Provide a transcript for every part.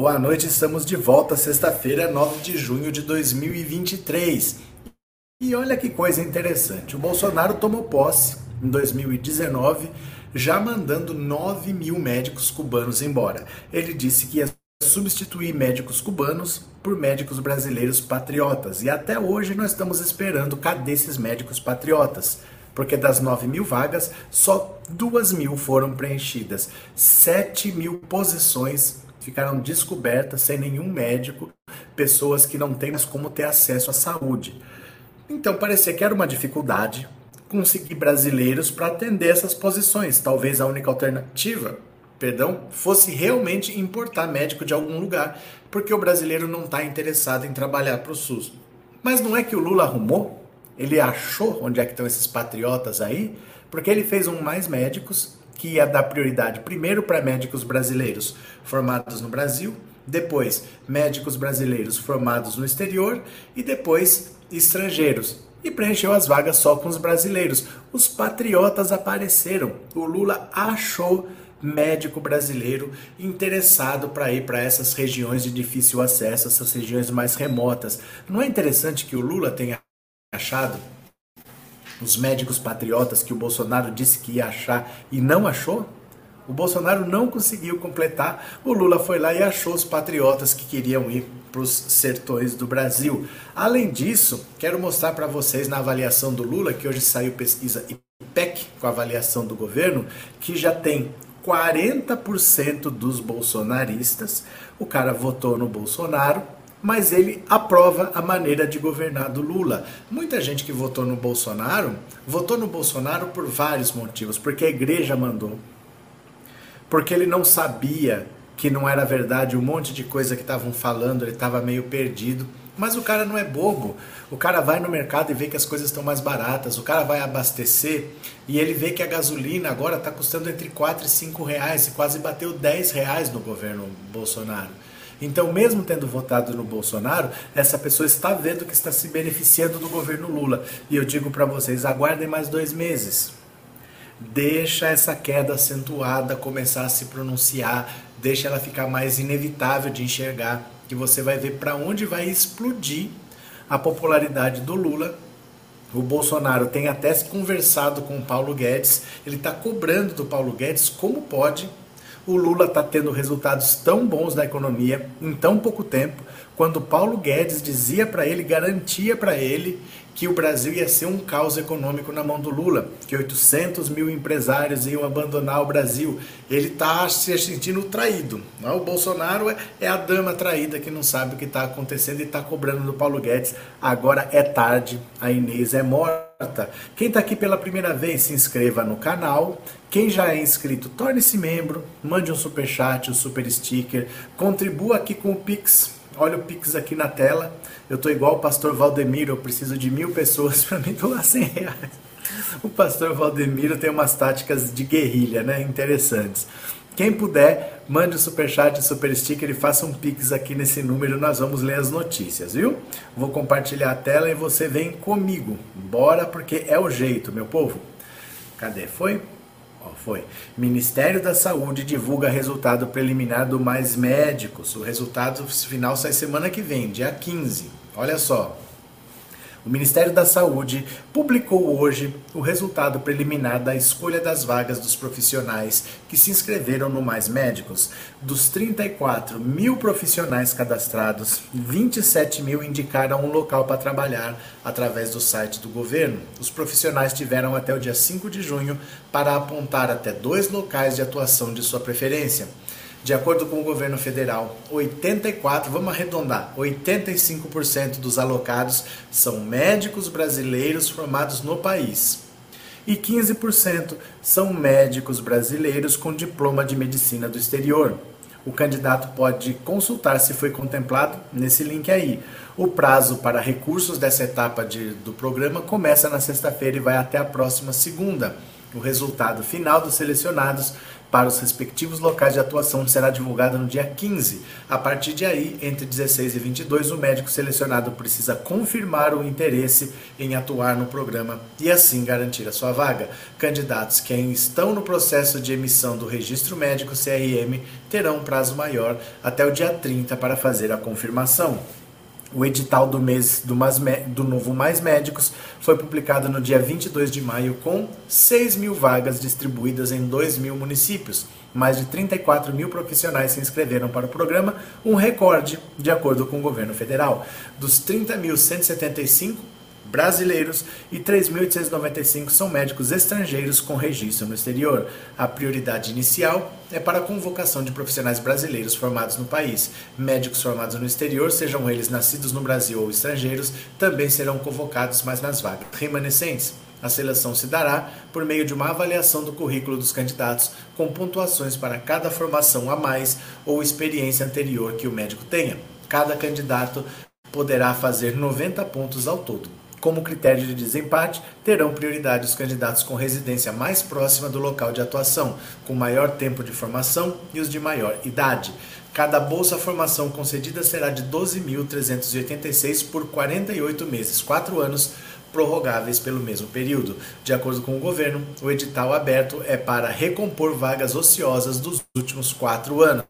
Boa noite, estamos de volta sexta-feira, 9 de junho de 2023. E olha que coisa interessante: o Bolsonaro tomou posse em 2019, já mandando 9 mil médicos cubanos embora. Ele disse que ia substituir médicos cubanos por médicos brasileiros patriotas. E até hoje nós estamos esperando cadê esses médicos patriotas? Porque das 9 mil vagas, só 2 mil foram preenchidas. 7 mil posições ficaram descobertas sem nenhum médico, pessoas que não têm mais como ter acesso à saúde. Então parecia que era uma dificuldade conseguir brasileiros para atender essas posições. Talvez a única alternativa, perdão, fosse realmente importar médico de algum lugar, porque o brasileiro não está interessado em trabalhar para o SUS. Mas não é que o Lula arrumou? Ele achou onde é que estão esses patriotas aí? Porque ele fez um mais médicos que ia dar prioridade primeiro para médicos brasileiros formados no Brasil, depois médicos brasileiros formados no exterior e depois estrangeiros. E preencheu as vagas só com os brasileiros. Os patriotas apareceram. O Lula achou médico brasileiro interessado para ir para essas regiões de difícil acesso, essas regiões mais remotas. Não é interessante que o Lula tenha achado os médicos patriotas que o Bolsonaro disse que ia achar e não achou? O Bolsonaro não conseguiu completar, o Lula foi lá e achou os patriotas que queriam ir para os sertões do Brasil. Além disso, quero mostrar para vocês na avaliação do Lula, que hoje saiu pesquisa IPEC com a avaliação do governo, que já tem 40% dos bolsonaristas. O cara votou no Bolsonaro, mas ele aprova a maneira de governar do Lula. Muita gente que votou no Bolsonaro, votou no Bolsonaro por vários motivos, porque a igreja mandou. Porque ele não sabia que não era verdade um monte de coisa que estavam falando, ele estava meio perdido. Mas o cara não é bobo. O cara vai no mercado e vê que as coisas estão mais baratas. O cara vai abastecer e ele vê que a gasolina agora está custando entre 4 e 5 reais e quase bateu 10 reais no governo Bolsonaro. Então, mesmo tendo votado no Bolsonaro, essa pessoa está vendo que está se beneficiando do governo Lula. E eu digo para vocês: aguardem mais dois meses. Deixa essa queda acentuada começar a se pronunciar, deixa ela ficar mais inevitável de enxergar, que você vai ver para onde vai explodir a popularidade do Lula o Bolsonaro tem até conversado com o Paulo Guedes, ele está cobrando do Paulo Guedes como pode o Lula está tendo resultados tão bons na economia em tão pouco tempo, quando Paulo Guedes dizia para ele, garantia para ele que o Brasil ia ser um caos econômico na mão do Lula, que 800 mil empresários iam abandonar o Brasil. Ele está se sentindo traído. Né? O Bolsonaro é, é a dama traída que não sabe o que está acontecendo e está cobrando do Paulo Guedes. Agora é tarde, a Inês é morta. Quem está aqui pela primeira vez, se inscreva no canal. Quem já é inscrito, torne-se membro, mande um super chat, um super sticker, contribua aqui com o Pix olha o Pix aqui na tela. Eu tô igual o pastor Valdemiro, eu preciso de mil pessoas para me doar 100 reais. O pastor Valdemiro tem umas táticas de guerrilha, né? Interessantes. Quem puder, mande o um superchat, o super sticker e faça um pix aqui nesse número, nós vamos ler as notícias, viu? Vou compartilhar a tela e você vem comigo. Bora, porque é o jeito, meu povo. Cadê? Foi? Foi. Ministério da Saúde divulga resultado preliminar do Mais Médicos. O resultado final sai semana que vem, dia 15. Olha só. O Ministério da Saúde publicou hoje o resultado preliminar da escolha das vagas dos profissionais que se inscreveram no Mais Médicos. Dos 34 mil profissionais cadastrados, 27 mil indicaram um local para trabalhar através do site do governo. Os profissionais tiveram até o dia 5 de junho para apontar até dois locais de atuação de sua preferência. De acordo com o governo federal, 84, vamos arredondar, 85% dos alocados são médicos brasileiros formados no país. E 15% são médicos brasileiros com diploma de medicina do exterior. O candidato pode consultar se foi contemplado nesse link aí. O prazo para recursos dessa etapa de, do programa começa na sexta-feira e vai até a próxima segunda. O resultado final dos selecionados para os respectivos locais de atuação será divulgado no dia 15. A partir de aí, entre 16 e 22, o médico selecionado precisa confirmar o interesse em atuar no programa e assim garantir a sua vaga. Candidatos que estão no processo de emissão do registro médico CRM terão um prazo maior até o dia 30 para fazer a confirmação. O edital do mês do, do, novo Mais Médicos foi publicado no dia 22 de maio com 6 mil vagas distribuídas em 2 mil municípios. Mais de 34 mil profissionais se inscreveram para o programa, um recorde, de acordo com o governo federal. Dos 30.175 brasileiros e 3.895 são médicos estrangeiros com registro no exterior. A prioridade inicial é para a convocação de profissionais brasileiros formados no país. Médicos formados no exterior, sejam eles nascidos no Brasil ou estrangeiros, também serão convocados, mas nas vagas remanescentes. A seleção se dará por meio de uma avaliação do currículo dos candidatos, com pontuações para cada formação a mais ou experiência anterior que o médico tenha. Cada candidato poderá fazer 90 pontos ao todo. Como critério de desempate, terão prioridade os candidatos com residência mais próxima do local de atuação, com maior tempo de formação e os de maior idade. Cada bolsa formação concedida será de 12.386 por 48 meses, 4 anos, prorrogáveis pelo mesmo período. De acordo com o governo, o edital aberto é para recompor vagas ociosas dos últimos quatro anos,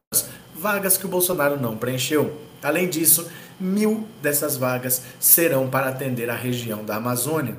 vagas que o Bolsonaro não preencheu. Além disso, mil dessas vagas serão para atender a região da Amazônia.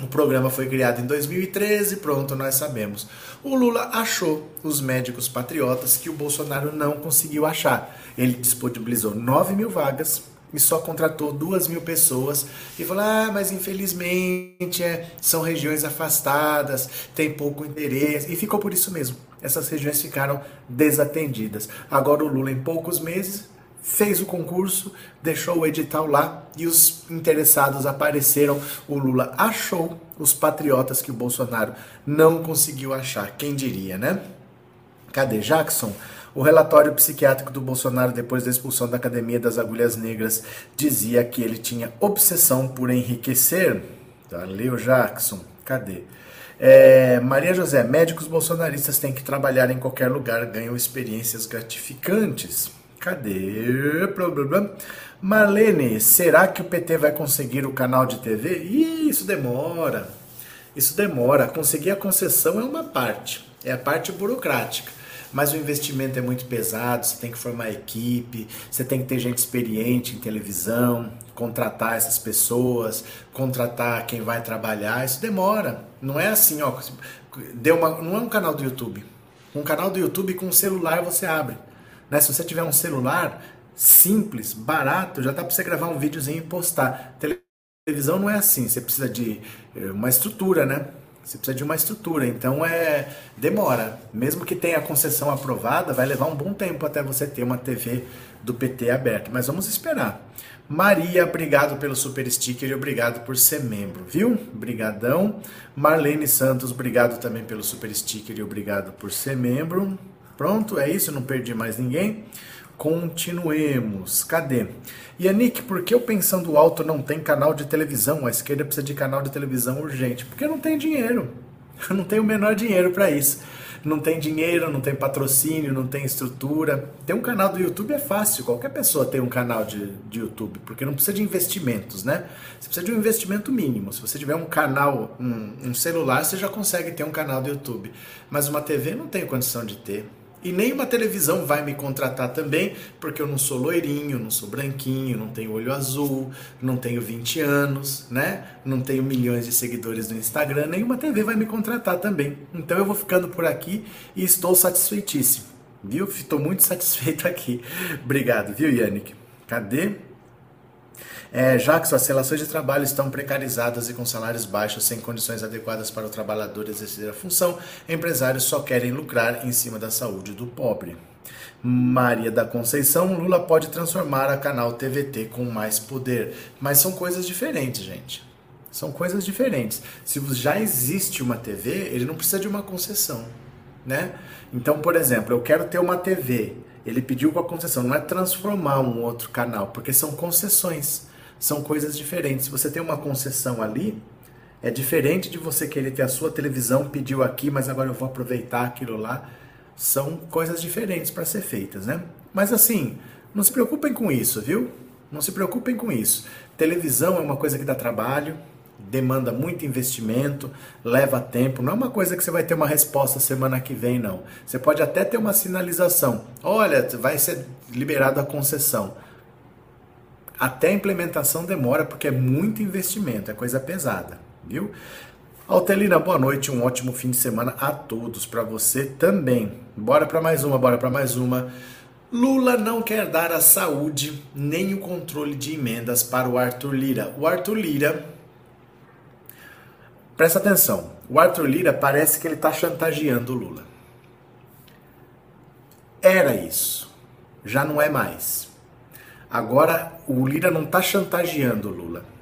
O programa foi criado em 2013, pronto, nós sabemos. O Lula achou os médicos patriotas que o Bolsonaro não conseguiu achar. Ele disponibilizou 9 mil vagas e só contratou duas mil pessoas e falou: ah, mas infelizmente é, são regiões afastadas, tem pouco interesse, e ficou por isso mesmo. Essas regiões ficaram desatendidas. Agora o Lula, em poucos meses, fez o concurso, deixou o edital lá e os interessados apareceram. O Lula achou os patriotas que o Bolsonaro não conseguiu achar. Quem diria, né? Cadê Jackson? O relatório psiquiátrico do Bolsonaro depois da expulsão da Academia das Agulhas Negras dizia que ele tinha obsessão por enriquecer. Valeu, Jackson. Cadê? É, Maria José, médicos bolsonaristas têm que trabalhar em qualquer lugar, ganham experiências gratificantes. Cadê? Marlene, será que o PT vai conseguir o canal de TV? Ih, isso demora. Isso demora. Conseguir a concessão é uma parte, é a parte burocrática. Mas o investimento é muito pesado, você tem que formar equipe, você tem que ter gente experiente em televisão, contratar essas pessoas, contratar quem vai trabalhar, isso demora. Não é assim, ó, deu uma, não é um canal do YouTube. Um canal do YouTube com um celular você abre. Né? Se você tiver um celular simples, barato, já dá para você gravar um videozinho e postar. Televisão não é assim, você precisa de eh, uma estrutura, né? Você precisa de uma estrutura, então é demora. Mesmo que tenha a concessão aprovada, vai levar um bom tempo até você ter uma TV do PT aberta. Mas vamos esperar. Maria, obrigado pelo super sticker e obrigado por ser membro, viu? Brigadão. Marlene Santos, obrigado também pelo super sticker e obrigado por ser membro. Pronto, é isso, não perdi mais ninguém. Continuemos. Cadê? Yannick, por que o Pensando Alto não tem canal de televisão? A esquerda precisa de canal de televisão urgente. Porque não tem dinheiro. Não tem o menor dinheiro para isso. Não tem dinheiro, não tem patrocínio, não tem estrutura. Ter um canal do YouTube é fácil. Qualquer pessoa tem um canal de, de YouTube, porque não precisa de investimentos, né? Você precisa de um investimento mínimo. Se você tiver um canal, um, um celular, você já consegue ter um canal do YouTube. Mas uma TV não tem condição de ter. E nenhuma televisão vai me contratar também, porque eu não sou loirinho, não sou branquinho, não tenho olho azul, não tenho 20 anos, né? Não tenho milhões de seguidores no Instagram, nenhuma TV vai me contratar também. Então eu vou ficando por aqui e estou satisfeitíssimo. Viu? Estou muito satisfeito aqui. Obrigado, viu, Yannick? Cadê? É, já que suas relações de trabalho estão precarizadas e com salários baixos, sem condições adequadas para o trabalhador exercer a função, empresários só querem lucrar em cima da saúde do pobre. Maria da Conceição, Lula pode transformar a canal TVT com mais poder. Mas são coisas diferentes, gente. São coisas diferentes. Se já existe uma TV, ele não precisa de uma concessão, né? Então, por exemplo, eu quero ter uma TV. Ele pediu com a concessão, não é transformar um outro canal, porque são concessões são coisas diferentes. Se você tem uma concessão ali, É diferente de você querer ter a sua televisão, pediu aqui, mas agora eu vou aproveitar aquilo lá. São coisas diferentes para ser feitas, né? Mas assim, não se preocupem com isso, viu? Não se preocupem com isso. Televisão é uma coisa que dá trabalho, demanda muito investimento, leva tempo. Não é uma coisa que você vai ter uma resposta semana que vem, não. Você pode até ter uma sinalização. Olha, vai ser liberada a concessão. Até a implementação demora, porque é muito investimento, é coisa pesada viu? Altelina, boa noite, um ótimo fim de semana a todos, para você também. Bora para mais uma, bora para mais uma. Lula não quer dar a saúde nem o controle de emendas para o Arthur Lira. O Arthur Lira, presta atenção, o Arthur Lira parece que ele está chantageando o Lula. Era isso, já não é mais. Agora o Lira não está chantageando o Lula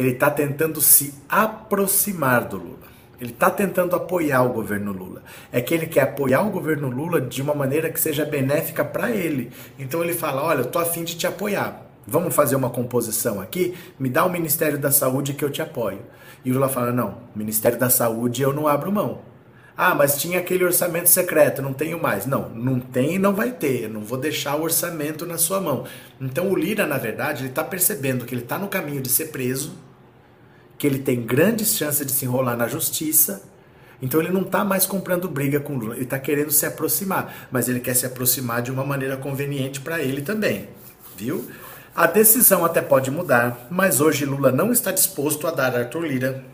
ele está tentando se aproximar do Lula. Ele está tentando apoiar o governo Lula. É que ele quer apoiar o governo Lula de uma maneira que seja benéfica para ele. Então ele fala: Olha, eu tô afim de te apoiar. Vamos fazer uma composição aqui? Me dá o Ministério da Saúde que eu te apoio. E o Lula fala: Não, Ministério da Saúde eu não abro mão. Ah, mas tinha aquele orçamento secreto, não tenho mais. Não, não tem e não vai ter. Eu não vou deixar o orçamento na sua mão. Então o Lira, na verdade, ele está percebendo que ele está no caminho de ser preso que ele tem grandes chances de se enrolar na justiça. Então ele não está mais comprando briga com Lula, ele está querendo se aproximar, mas ele quer se aproximar de uma maneira conveniente para ele também, viu? A decisão até pode mudar, mas hoje Lula não está disposto a dar Arthur Lira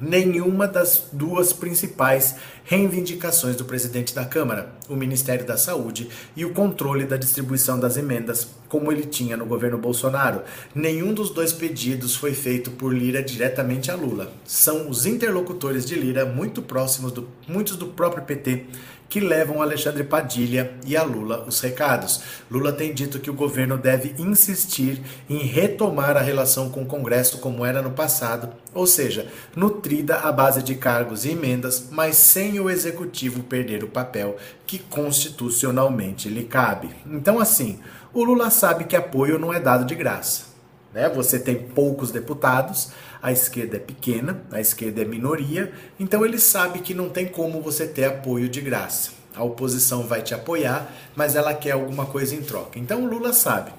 nenhuma das duas principais reivindicações do presidente da Câmara, o Ministério da Saúde e o controle da distribuição das emendas, como ele tinha no governo Bolsonaro. Nenhum dos dois pedidos foi feito por Lira diretamente a Lula. São os interlocutores de Lira, muito próximos, do, muitos do próprio PT, que levam Alexandre Padilha e a Lula os recados. Lula tem dito que o governo deve insistir em retomar a relação com o Congresso como era no passado, ou seja, nutrida à base de cargos e emendas, mas sem o executivo perder o papel que constitucionalmente lhe cabe. Então, assim, o Lula sabe que apoio não é dado de graça. Né? Você tem poucos deputados, a esquerda é pequena, a esquerda é minoria, então ele sabe que não tem como você ter apoio de graça. A oposição vai te apoiar, mas ela quer alguma coisa em troca. Então o Lula sabe.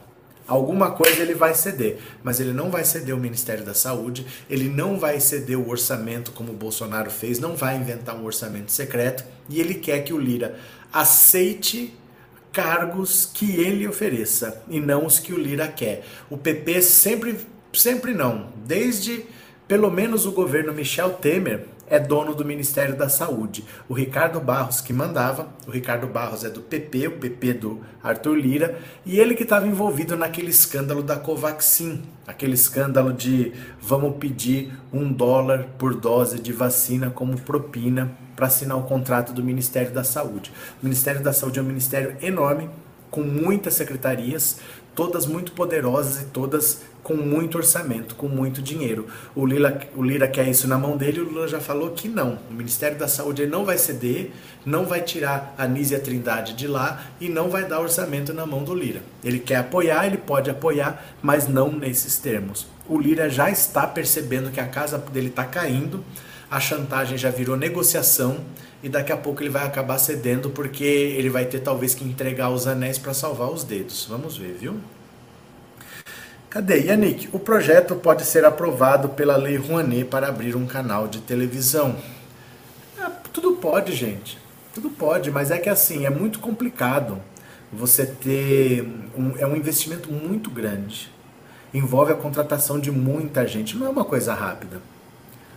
Alguma coisa ele vai ceder, mas ele não vai ceder o Ministério da Saúde, ele não vai ceder o orçamento como o Bolsonaro fez, não vai inventar um orçamento secreto e ele quer que o Lira aceite cargos que ele ofereça e não os que o Lira quer. O PP sempre, sempre não, desde pelo menos o governo Michel Temer é dono do Ministério da Saúde. O Ricardo Barros que mandava, o Ricardo Barros é do PP, o PP do Arthur Lira, e ele que estava envolvido naquele escândalo da Covaxin, aquele escândalo de vamos pedir um dólar por dose de vacina como propina para assinar o contrato do Ministério da Saúde. O Ministério da Saúde é um ministério enorme, com muitas secretarias, todas muito poderosas e todas com muito orçamento, com muito dinheiro. O Lira, o Lira quer isso na mão dele, o Lula já falou que não. O Ministério da Saúde não vai ceder, não vai tirar a Nízia Trindade de lá e não vai dar orçamento na mão do Lira. Ele quer apoiar, ele pode apoiar, mas não nesses termos. O Lira já está percebendo que a casa dele está caindo, a chantagem já virou negociação e daqui a pouco ele vai acabar cedendo porque ele vai ter talvez que entregar os anéis para salvar os dedos. Vamos ver, viu? Cadê? Yannick, o projeto pode ser aprovado pela Lei Rouanet para abrir um canal de televisão. É, tudo pode, gente. Tudo pode, mas é que assim, é muito complicado você ter. Um, é um investimento muito grande. Envolve a contratação de muita gente. Não é uma coisa rápida.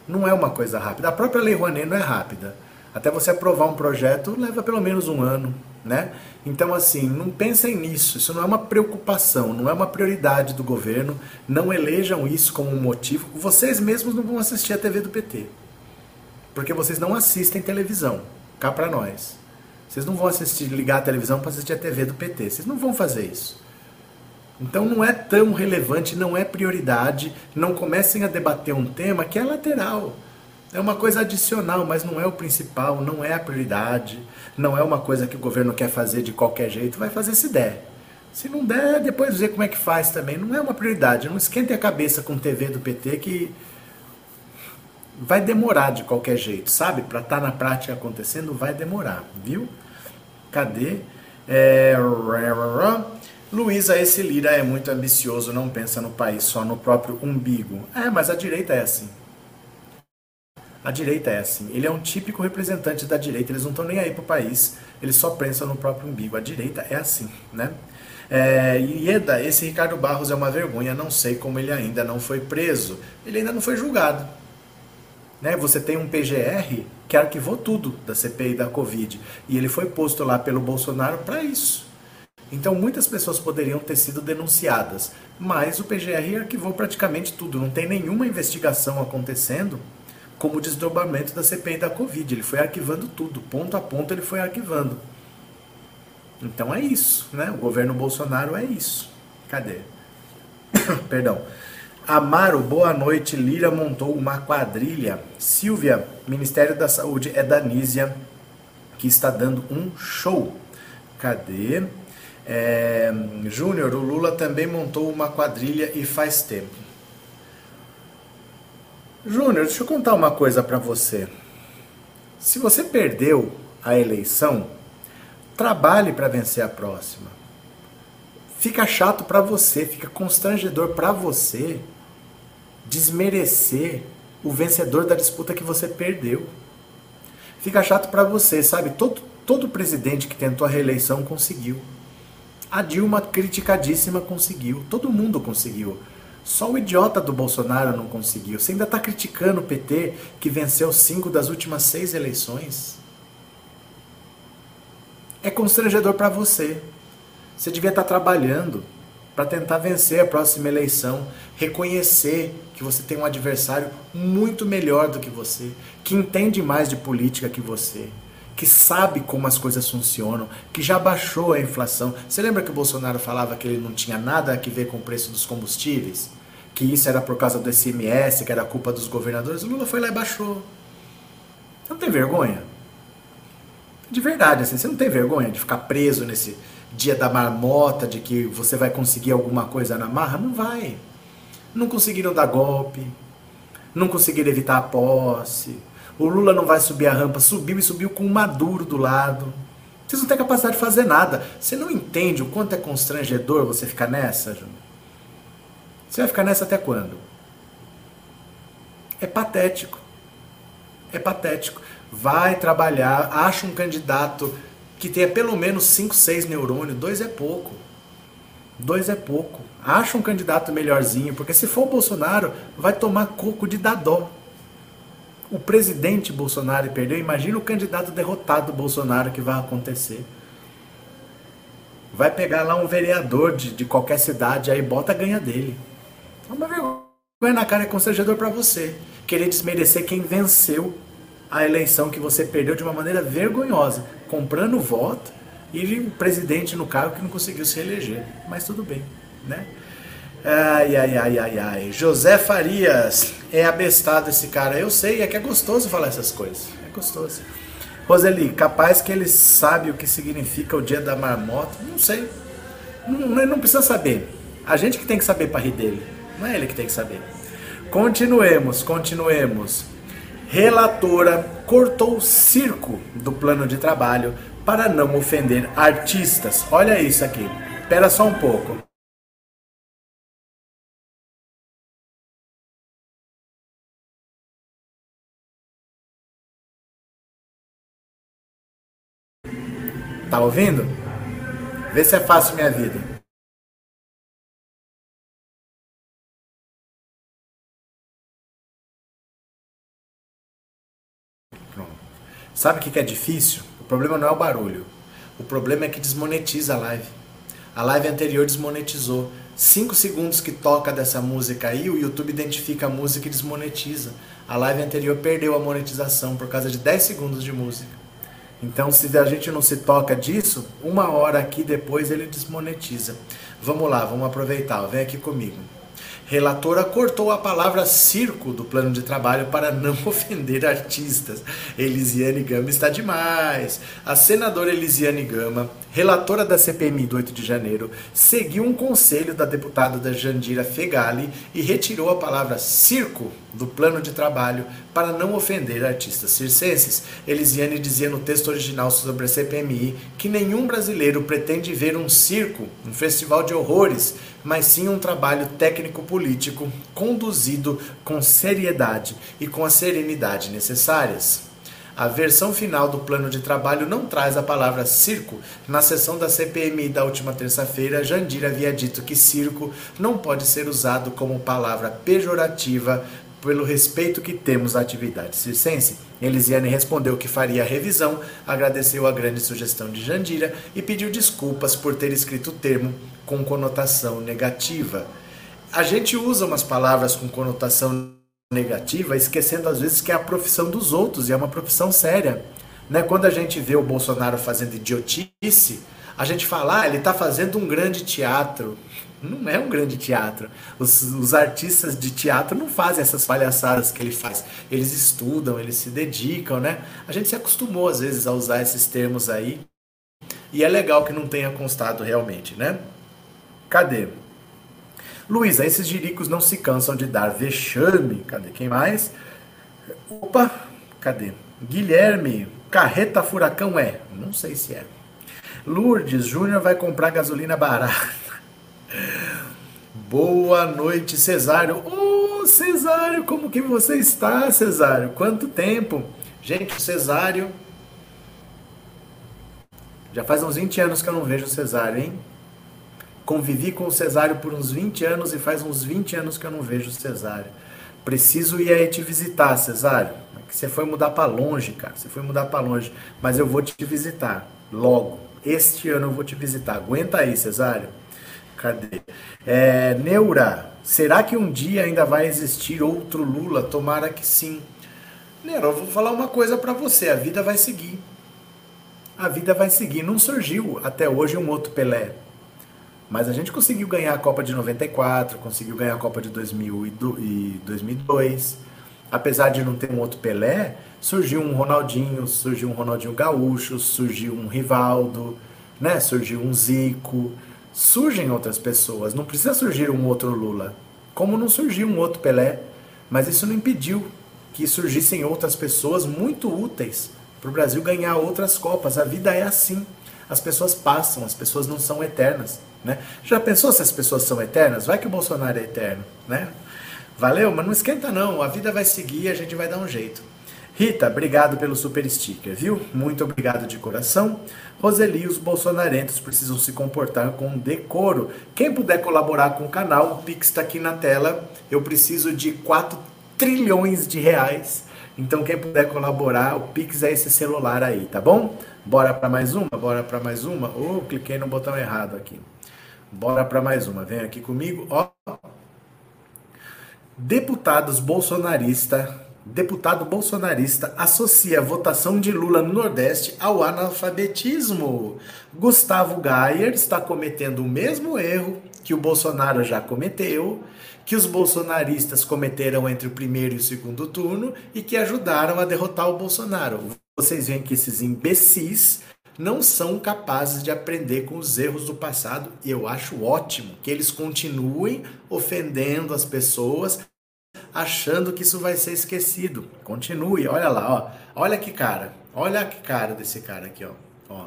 Não é uma coisa rápida. A própria Lei Rouanet não é rápida. Até você aprovar um projeto leva pelo menos um ano, né? Então, assim, não pensem nisso. Isso não é uma preocupação, não é uma prioridade do governo. Não elejam isso como um motivo. Vocês mesmos não vão assistir a TV do PT. Porque vocês não assistem televisão. Cá para nós. Vocês não vão assistir, ligar a televisão para assistir a TV do PT. Vocês não vão fazer isso. Então não é tão relevante, não é prioridade. Não comecem a debater um tema que é lateral. É uma coisa adicional, mas não é o principal, não é a prioridade, não é uma coisa que o governo quer fazer de qualquer jeito, vai fazer se der. Se não der, depois ver como é que faz também. Não é uma prioridade, não esquente a cabeça com TV do PT que vai demorar de qualquer jeito, sabe? Para estar tá na prática acontecendo, vai demorar, viu? Cadê? É... Luísa, esse Lira é muito ambicioso, não pensa no país, só no próprio umbigo. É, mas a direita é assim. A direita é assim. Ele é um típico representante da direita. Eles não estão nem aí pro país. Eles só pensam no próprio umbigo. A direita é assim, né? É, Ieda, esse Ricardo Barros é uma vergonha. Não sei como ele ainda não foi preso. Ele ainda não foi julgado. Né? Você tem um PGR que arquivou tudo da CPI da Covid. E ele foi posto lá pelo Bolsonaro para isso. Então muitas pessoas poderiam ter sido denunciadas, mas o PGR arquivou praticamente tudo. Não tem nenhuma investigação acontecendo como desdobramento da CPI da Covid. Ele foi arquivando tudo, ponto a ponto ele foi arquivando. Então é isso, né? O governo Bolsonaro é isso. Cadê? Perdão. Amaro, boa noite. Lira montou uma quadrilha. Silvia, Ministério da Saúde é da Nízia, que está dando um show. Cadê? É, Júnior, o Lula também montou uma quadrilha e faz tempo. Júnior, deixa eu contar uma coisa para você. Se você perdeu a eleição, trabalhe para vencer a próxima. Fica chato para você, fica constrangedor para você desmerecer o vencedor da disputa que você perdeu. Fica chato para você, sabe? Todo, todo presidente que tentou a reeleição conseguiu. A Dilma, criticadíssima, conseguiu. Todo mundo conseguiu. Só o idiota do Bolsonaro não conseguiu. Você ainda está criticando o PT que venceu cinco das últimas seis eleições? É constrangedor para você. Você devia estar tá trabalhando para tentar vencer a próxima eleição, reconhecer que você tem um adversário muito melhor do que você, que entende mais de política que você, que sabe como as coisas funcionam, que já baixou a inflação. Você lembra que o Bolsonaro falava que ele não tinha nada a ver com o preço dos combustíveis? Que isso era por causa do SMS, que era culpa dos governadores, o Lula foi lá e baixou. Você não tem vergonha? De verdade, assim, você não tem vergonha de ficar preso nesse dia da marmota, de que você vai conseguir alguma coisa na marra? Não vai. Não conseguiram dar golpe, não conseguiram evitar a posse. O Lula não vai subir a rampa, subiu e subiu com o Maduro do lado. Vocês não têm capacidade de fazer nada. Você não entende o quanto é constrangedor você ficar nessa, Júnior? Você vai ficar nessa até quando? É patético. É patético. Vai trabalhar, acha um candidato que tenha pelo menos 5, 6 neurônios. Dois é pouco. Dois é pouco. Acha um candidato melhorzinho, porque se for o Bolsonaro, vai tomar coco de dadó. O presidente Bolsonaro perdeu, imagina o candidato derrotado Bolsonaro que vai acontecer. Vai pegar lá um vereador de, de qualquer cidade, aí bota a ganha dele. É uma vergonha na cara é constrangedor para você. Querer desmerecer quem venceu a eleição que você perdeu de uma maneira vergonhosa, comprando voto e o presidente no cargo que não conseguiu se eleger. Mas tudo bem, né? Ai, ai, ai, ai, ai. José Farias, é abestado esse cara. Eu sei, é que é gostoso falar essas coisas. É gostoso. Roseli, capaz que ele sabe o que significa o dia da marmota? Não sei. Não, não precisa saber. A gente que tem que saber para rir dele. Não é ele que tem que saber. Continuemos, continuemos. Relatora cortou o circo do plano de trabalho para não ofender artistas. Olha isso aqui. Espera só um pouco. Tá ouvindo? Vê se é fácil minha vida. Sabe o que é difícil? O problema não é o barulho. O problema é que desmonetiza a live. A live anterior desmonetizou. Cinco segundos que toca dessa música aí, o YouTube identifica a música e desmonetiza. A live anterior perdeu a monetização por causa de 10 segundos de música. Então, se a gente não se toca disso, uma hora aqui depois ele desmonetiza. Vamos lá, vamos aproveitar. Vem aqui comigo. Relatora cortou a palavra circo do plano de trabalho para não ofender artistas. Elisiane Gama está demais. A senadora Elisiane Gama, relatora da CPMI do 8 de janeiro, seguiu um conselho da deputada da Jandira Fegali e retirou a palavra circo do plano de trabalho para não ofender artistas circenses. Elisiane dizia no texto original sobre a CPMI que nenhum brasileiro pretende ver um circo, um festival de horrores, mas sim um trabalho técnico-político conduzido com seriedade e com a serenidade necessárias. A versão final do plano de trabalho não traz a palavra circo. Na sessão da CPMI da última terça-feira, Jandir havia dito que circo não pode ser usado como palavra pejorativa pelo respeito que temos à atividade circense. Elisiane respondeu que faria a revisão, agradeceu a grande sugestão de Jandira e pediu desculpas por ter escrito o termo com conotação negativa. A gente usa umas palavras com conotação negativa, esquecendo às vezes que é a profissão dos outros e é uma profissão séria. Né? Quando a gente vê o Bolsonaro fazendo idiotice, a gente fala, ah, ele está fazendo um grande teatro. Não é um grande teatro. Os, os, artistas de teatro não fazem essas palhaçadas que ele faz. Eles estudam, eles se dedicam, né? A gente se acostumou às vezes a usar esses termos aí. E é legal que não tenha constado realmente, né? Cadê? Luísa, esses jiricos não se cansam de dar vexame. Cadê quem mais? Opa, cadê? Guilherme, carreta furacão é? Não sei se é. Lourdes, Júnior vai comprar gasolina barata. Boa noite, Cesário. Ô, oh, Cesário, como que você está, Cesário? Quanto tempo? Gente, Cesário. Já faz uns 20 anos que eu não vejo o Cesário, hein? Convivi com o Cesário por uns 20 anos e faz uns 20 anos que eu não vejo o Cesário. Preciso ir aí te visitar, Cesário. Você foi mudar para longe, cara. Você foi mudar para longe. Mas eu vou te visitar logo. Este ano eu vou te visitar. Aguenta aí, Cesário. Cadê? É, Neura, será que um dia ainda vai existir outro Lula? Tomara que sim. Neura, eu vou falar uma coisa para você: a vida vai seguir. A vida vai seguir. Não surgiu até hoje um outro Pelé. Mas a gente conseguiu ganhar a Copa de 94, conseguiu ganhar a Copa de 2002. Apesar de não ter um outro Pelé, surgiu um Ronaldinho, surgiu um Ronaldinho Gaúcho, surgiu um Rivaldo, né? surgiu um Zico surgem outras pessoas. Não precisa surgir um outro Lula, como não surgiu um outro Pelé. Mas isso não impediu que surgissem outras pessoas muito úteis para o Brasil ganhar outras Copas. A vida é assim. As pessoas passam, as pessoas não são eternas. Né? Já pensou se as pessoas são eternas? Vai que o Bolsonaro é eterno. Né? Valeu? Mas não esquenta não. A vida vai seguir e a gente vai dar um jeito. Rita, obrigado pelo super sticker, viu? Muito obrigado de coração. Roseli, os bolsonarentos precisam se comportar com decoro. Quem puder colaborar com o canal, o Pix está aqui na tela. Eu preciso de 4 trilhões de reais. Então quem puder colaborar, o Pix é esse celular aí, tá bom? Bora para mais uma? Bora para mais uma? Oh, cliquei no botão errado aqui. Bora para mais uma. Vem aqui comigo. Ó. Deputados bolsonaristas Deputado bolsonarista associa a votação de Lula no Nordeste ao analfabetismo. Gustavo Gayer está cometendo o mesmo erro que o Bolsonaro já cometeu, que os bolsonaristas cometeram entre o primeiro e o segundo turno e que ajudaram a derrotar o Bolsonaro. Vocês veem que esses imbecis não são capazes de aprender com os erros do passado e eu acho ótimo que eles continuem ofendendo as pessoas achando que isso vai ser esquecido. Continue, olha lá, ó. Olha que cara. Olha que cara desse cara aqui, ó. ó.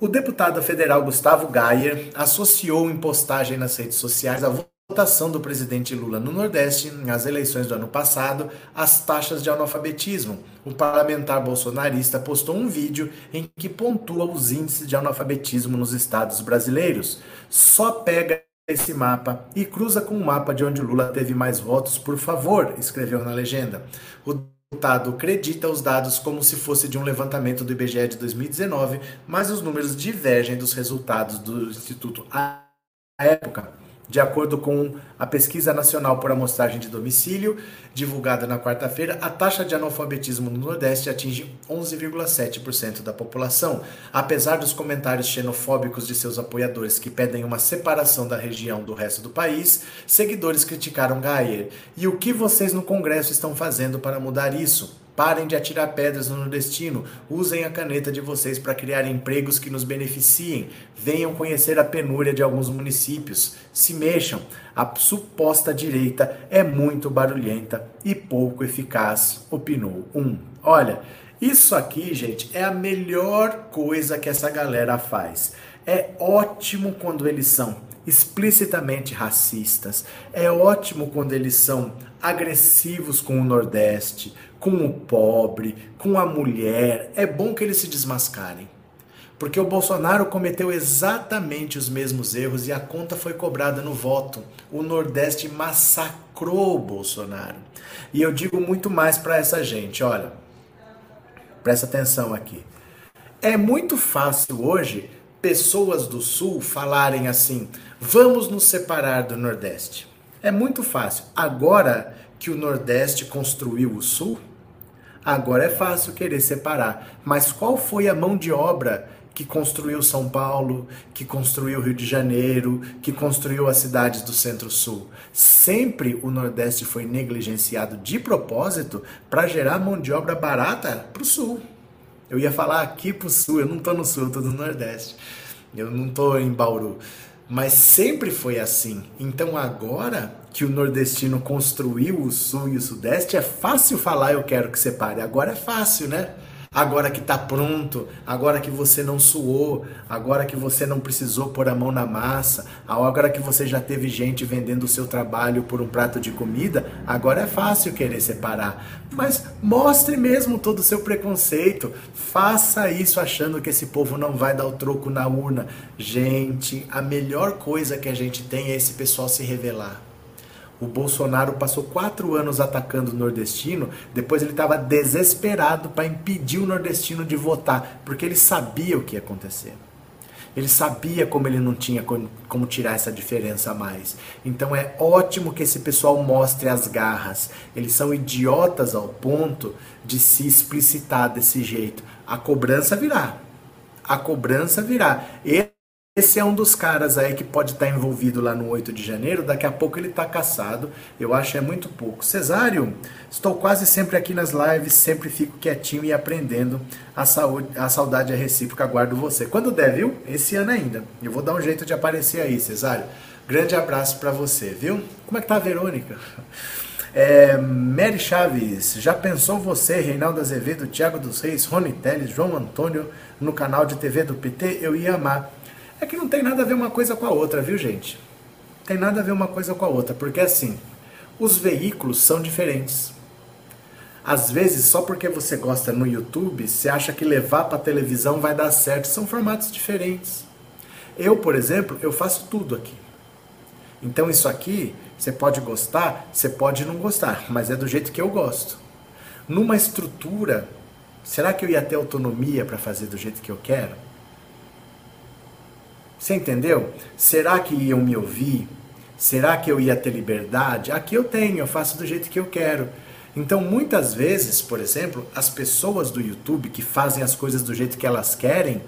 O deputado federal Gustavo Gayer associou em postagem nas redes sociais a votação do presidente Lula no Nordeste nas eleições do ano passado às taxas de analfabetismo. O parlamentar bolsonarista postou um vídeo em que pontua os índices de analfabetismo nos estados brasileiros. Só pega esse mapa e cruza com o mapa de onde Lula teve mais votos, por favor, escreveu na legenda. O deputado acredita os dados como se fosse de um levantamento do IBGE de 2019, mas os números divergem dos resultados do Instituto à época. De acordo com a Pesquisa Nacional por Amostragem de Domicílio, divulgada na quarta-feira, a taxa de analfabetismo no Nordeste atinge 11,7% da população. Apesar dos comentários xenofóbicos de seus apoiadores que pedem uma separação da região do resto do país, seguidores criticaram Gayer. E o que vocês no Congresso estão fazendo para mudar isso? Parem de atirar pedras no nordestino. Usem a caneta de vocês para criar empregos que nos beneficiem. Venham conhecer a penúria de alguns municípios. Se mexam. A suposta direita é muito barulhenta e pouco eficaz, opinou um. Olha, isso aqui, gente, é a melhor coisa que essa galera faz. É ótimo quando eles são explicitamente racistas. É ótimo quando eles são agressivos com o Nordeste, com o pobre, com a mulher. É bom que eles se desmascarem. Porque o Bolsonaro cometeu exatamente os mesmos erros e a conta foi cobrada no voto. O Nordeste massacrou o Bolsonaro. E eu digo muito mais para essa gente, olha. Presta atenção aqui. É muito fácil hoje pessoas do Sul falarem assim: vamos nos separar do Nordeste. É muito fácil. Agora que o Nordeste construiu o Sul, Agora é fácil querer separar, mas qual foi a mão de obra que construiu São Paulo, que construiu Rio de Janeiro, que construiu as cidades do Centro-Sul? Sempre o Nordeste foi negligenciado de propósito para gerar mão de obra barata para o Sul. Eu ia falar aqui para o Sul, eu não estou no Sul, eu estou no Nordeste. Eu não estou em Bauru. Mas sempre foi assim. Então agora que o nordestino construiu o sul e o sudeste, é fácil falar eu quero que separe. Agora é fácil, né? Agora que tá pronto, agora que você não suou, agora que você não precisou pôr a mão na massa, agora que você já teve gente vendendo o seu trabalho por um prato de comida, agora é fácil querer separar. Mas mostre mesmo todo o seu preconceito. Faça isso achando que esse povo não vai dar o troco na urna. Gente, a melhor coisa que a gente tem é esse pessoal se revelar. O Bolsonaro passou quatro anos atacando o nordestino, depois ele estava desesperado para impedir o nordestino de votar, porque ele sabia o que ia acontecer. Ele sabia como ele não tinha como tirar essa diferença a mais. Então é ótimo que esse pessoal mostre as garras. Eles são idiotas ao ponto de se explicitar desse jeito. A cobrança virá. A cobrança virá. Esse é um dos caras aí que pode estar envolvido lá no 8 de janeiro, daqui a pouco ele está caçado, eu acho é muito pouco. Cesário, estou quase sempre aqui nas lives, sempre fico quietinho e aprendendo, a, saúde, a saudade é recíproca, aguardo você. Quando der, viu? Esse ano ainda, eu vou dar um jeito de aparecer aí, Cesário. Grande abraço para você, viu? Como é que tá a Verônica? É, Mary Chaves, já pensou você, Reinaldo Azevedo, Thiago dos Reis, Rony Teles, João Antônio no canal de TV do PT? Eu ia amar. É que não tem nada a ver uma coisa com a outra, viu, gente? Tem nada a ver uma coisa com a outra, porque assim, os veículos são diferentes. Às vezes, só porque você gosta no YouTube, você acha que levar para televisão vai dar certo. São formatos diferentes. Eu, por exemplo, eu faço tudo aqui. Então isso aqui, você pode gostar, você pode não gostar, mas é do jeito que eu gosto. Numa estrutura, será que eu ia ter autonomia para fazer do jeito que eu quero? Você entendeu? Será que iam me ouvir? Será que eu ia ter liberdade? Aqui eu tenho, eu faço do jeito que eu quero. Então, muitas vezes, por exemplo, as pessoas do YouTube que fazem as coisas do jeito que elas querem,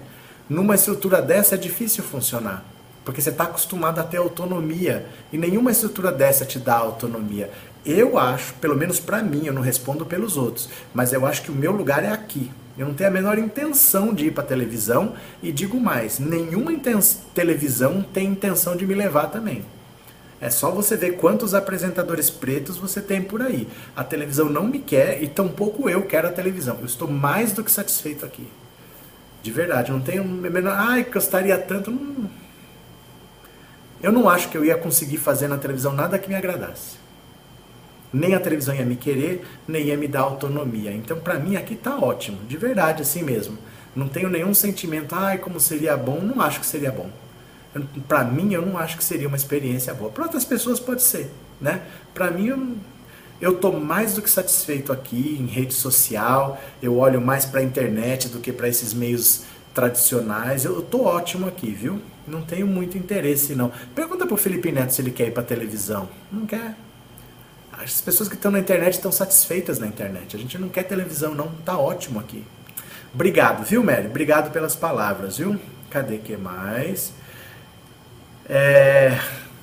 numa estrutura dessa é difícil funcionar. Porque você está acostumado a ter autonomia. E nenhuma estrutura dessa te dá autonomia. Eu acho, pelo menos para mim, eu não respondo pelos outros, mas eu acho que o meu lugar é aqui. Eu não tenho a menor intenção de ir para televisão e digo mais, nenhuma televisão tem intenção de me levar também. É só você ver quantos apresentadores pretos você tem por aí. A televisão não me quer e tampouco eu quero a televisão. Eu estou mais do que satisfeito aqui. De verdade, não tenho menor. Ai, gostaria tanto. Eu não acho que eu ia conseguir fazer na televisão nada que me agradasse nem a televisão ia me querer, nem ia me dar autonomia. Então, para mim, aqui tá ótimo, de verdade, assim mesmo. Não tenho nenhum sentimento, ai, como seria bom, não acho que seria bom. Para mim, eu não acho que seria uma experiência boa. Para outras pessoas, pode ser, né? Para mim, eu, eu mais do que satisfeito aqui em rede social. Eu olho mais para a internet do que para esses meios tradicionais. Eu tô ótimo aqui, viu? Não tenho muito interesse, não. Pergunta pro Felipe Neto se ele quer ir pra televisão. Não quer. As pessoas que estão na internet estão satisfeitas na internet. A gente não quer televisão, não. Tá ótimo aqui. Obrigado, viu, Mary? Obrigado pelas palavras, viu? Cadê que mais? É...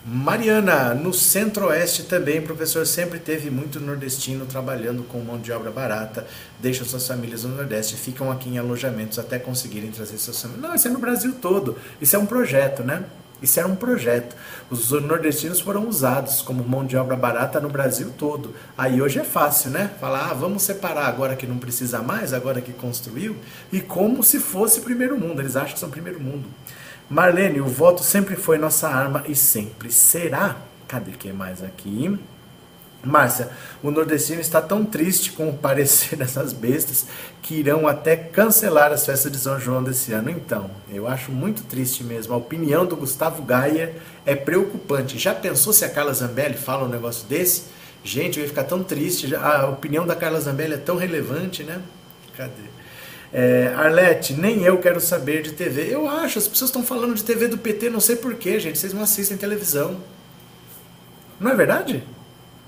Mariana, no Centro-Oeste também, professor sempre teve muito nordestino trabalhando com mão de obra barata, deixam suas famílias no Nordeste, ficam aqui em alojamentos até conseguirem trazer suas famílias. Não, isso é no Brasil todo. Isso é um projeto, né? Isso era um projeto. Os nordestinos foram usados como mão de obra barata no Brasil todo. Aí hoje é fácil, né? Falar, ah, vamos separar agora que não precisa mais, agora que construiu, e como se fosse primeiro mundo. Eles acham que são primeiro mundo. Marlene, o voto sempre foi nossa arma e sempre será. Cadê que mais aqui? Márcia, o nordestino está tão triste com o parecer dessas bestas que irão até cancelar as festas de São João desse ano. Então, eu acho muito triste mesmo. A opinião do Gustavo Gaia é preocupante. Já pensou se a Carla Zambelli fala um negócio desse? Gente, eu ia ficar tão triste. A opinião da Carla Zambelli é tão relevante, né? Cadê? É, Arlete, nem eu quero saber de TV. Eu acho, as pessoas estão falando de TV do PT, não sei porquê, gente. Vocês não assistem televisão. Não é verdade?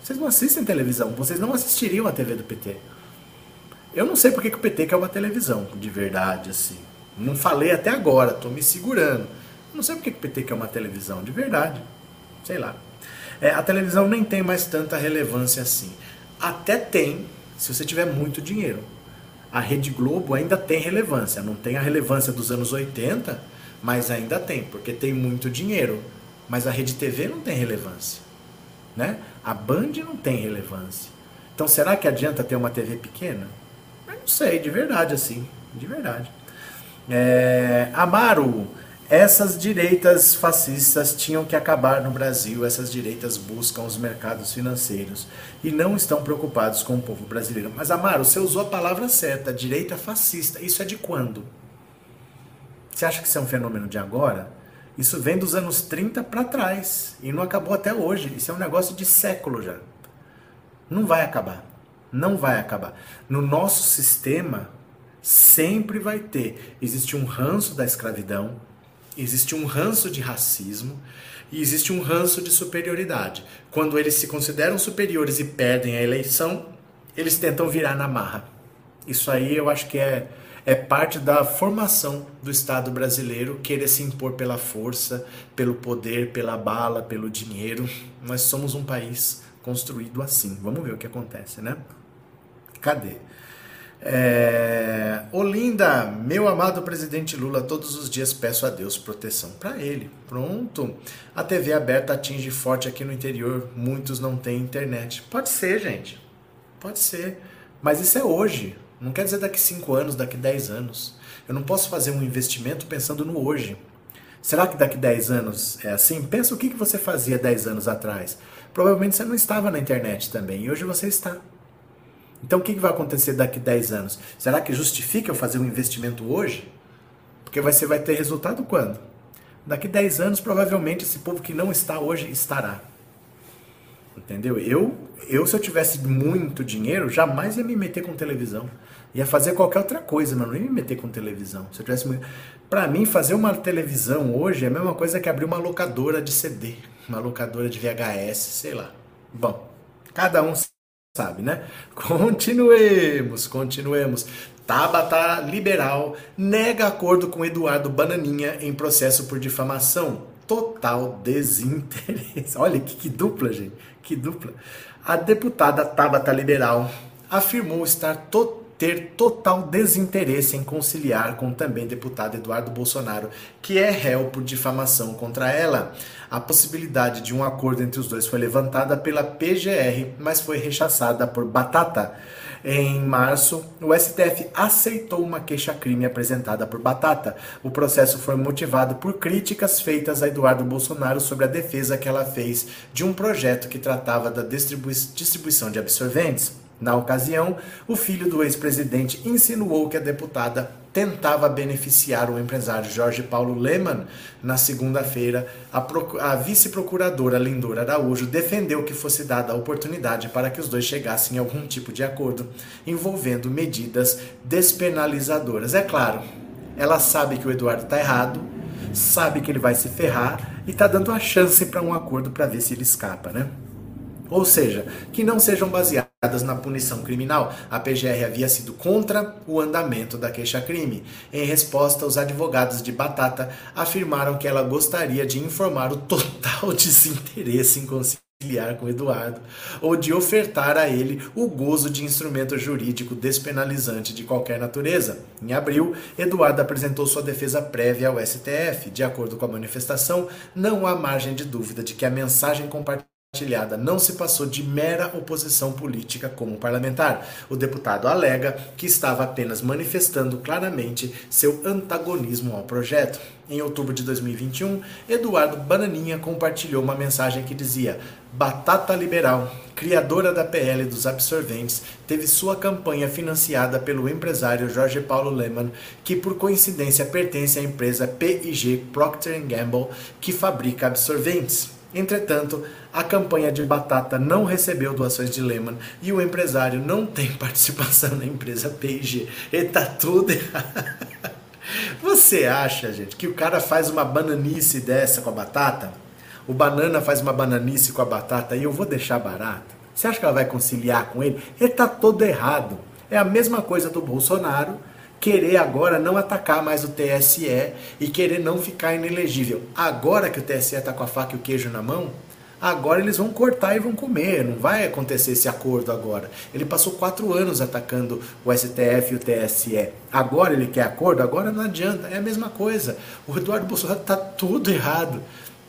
Vocês não assistem televisão. Vocês não assistiriam a TV do PT. Eu não sei porque que o PT quer uma televisão, de verdade, assim. Não falei até agora, tô me segurando. Não sei porque que o PT quer uma televisão, de verdade. Sei lá. É, a televisão nem tem mais tanta relevância assim. Até tem, se você tiver muito dinheiro a Rede Globo ainda tem relevância. Não tem a relevância dos anos 80, mas ainda tem, porque tem muito dinheiro. Mas a Rede TV não tem relevância. Né? A Band não tem relevância. Então será que adianta ter uma TV pequena? Eu não sei, de verdade assim. De verdade. É, Amaro, essas direitas fascistas tinham que acabar no Brasil. Essas direitas buscam os mercados financeiros e não estão preocupados com o povo brasileiro. Mas, Amaro, você usou a palavra certa, direita fascista. Isso é de quando? Você acha que isso é um fenômeno de agora? Isso vem dos anos 30 para trás e não acabou até hoje. Isso é um negócio de século já. Não vai acabar. Não vai acabar. No nosso sistema, sempre vai ter. Existe um ranço da escravidão, existe um ranço de racismo e existe um ranço de superioridade. Quando eles se consideram superiores e perdem a eleição, eles tentam virar na marra. Isso aí eu acho que é, é parte da formação do Estado brasileiro querer se impor pela força, pelo poder, pela bala, pelo dinheiro. Nós somos um país construído assim. Vamos ver o que acontece, né? Cadê? É... Olinda, meu amado presidente Lula, todos os dias peço a Deus proteção para ele. Pronto. A TV aberta atinge forte aqui no interior. Muitos não têm internet. Pode ser, gente. Pode ser. Mas isso é hoje. Não quer dizer daqui 5 anos, daqui 10 anos. Eu não posso fazer um investimento pensando no hoje. Será que daqui 10 anos é assim? Pensa o que você fazia 10 anos atrás. Provavelmente você não estava na internet também. E hoje você está. Então o que vai acontecer daqui 10 anos? Será que justifica eu fazer um investimento hoje? Porque você vai ter resultado quando? Daqui 10 anos, provavelmente, esse povo que não está hoje estará. Entendeu? Eu, eu, se eu tivesse muito dinheiro, jamais ia me meter com televisão. Ia fazer qualquer outra coisa, mas não ia me meter com televisão. Se eu tivesse muito... Para mim, fazer uma televisão hoje é a mesma coisa que abrir uma locadora de CD, uma locadora de VHS, sei lá. Bom, cada um sabe, né? Continuemos, continuemos. Tabata Liberal nega acordo com Eduardo Bananinha em processo por difamação. Total desinteresse. Olha que, que dupla, gente. Que dupla. A deputada Tabata Liberal afirmou estar ter total desinteresse em conciliar com também deputado Eduardo Bolsonaro, que é réu por difamação contra ela. A possibilidade de um acordo entre os dois foi levantada pela PGR, mas foi rechaçada por Batata. Em março, o STF aceitou uma queixa-crime apresentada por Batata. O processo foi motivado por críticas feitas a Eduardo Bolsonaro sobre a defesa que ela fez de um projeto que tratava da distribuição de absorventes. Na ocasião, o filho do ex-presidente insinuou que a deputada tentava beneficiar o empresário Jorge Paulo Leman. Na segunda-feira, a, a vice-procuradora Lindora Araújo defendeu que fosse dada a oportunidade para que os dois chegassem a algum tipo de acordo envolvendo medidas despenalizadoras. É claro, ela sabe que o Eduardo está errado, sabe que ele vai se ferrar e está dando a chance para um acordo para ver se ele escapa, né? Ou seja, que não sejam baseadas na punição criminal. A PGR havia sido contra o andamento da queixa-crime. Em resposta, os advogados de Batata afirmaram que ela gostaria de informar o total desinteresse em conciliar com Eduardo ou de ofertar a ele o gozo de instrumento jurídico despenalizante de qualquer natureza. Em abril, Eduardo apresentou sua defesa prévia ao STF. De acordo com a manifestação, não há margem de dúvida de que a mensagem compartilhada compartilhada não se passou de mera oposição política como parlamentar. O deputado alega que estava apenas manifestando claramente seu antagonismo ao projeto. Em outubro de 2021, Eduardo Bananinha compartilhou uma mensagem que dizia: Batata Liberal, criadora da PL dos absorventes, teve sua campanha financiada pelo empresário Jorge Paulo Lehmann, que por coincidência pertence à empresa PIG Procter Gamble, que fabrica absorventes. Entretanto, a campanha de batata não recebeu doações de Lehman e o empresário não tem participação na empresa P&G. E tá tudo errado. Você acha, gente, que o cara faz uma bananice dessa com a batata? O banana faz uma bananice com a batata e eu vou deixar barato? Você acha que ela vai conciliar com ele? Ele tá todo errado. É a mesma coisa do Bolsonaro querer agora não atacar mais o TSE e querer não ficar inelegível. Agora que o TSE está com a faca e o queijo na mão, agora eles vão cortar e vão comer. Não vai acontecer esse acordo agora. Ele passou quatro anos atacando o STF e o TSE. Agora ele quer acordo? Agora não adianta. É a mesma coisa. O Eduardo Bolsonaro está tudo errado.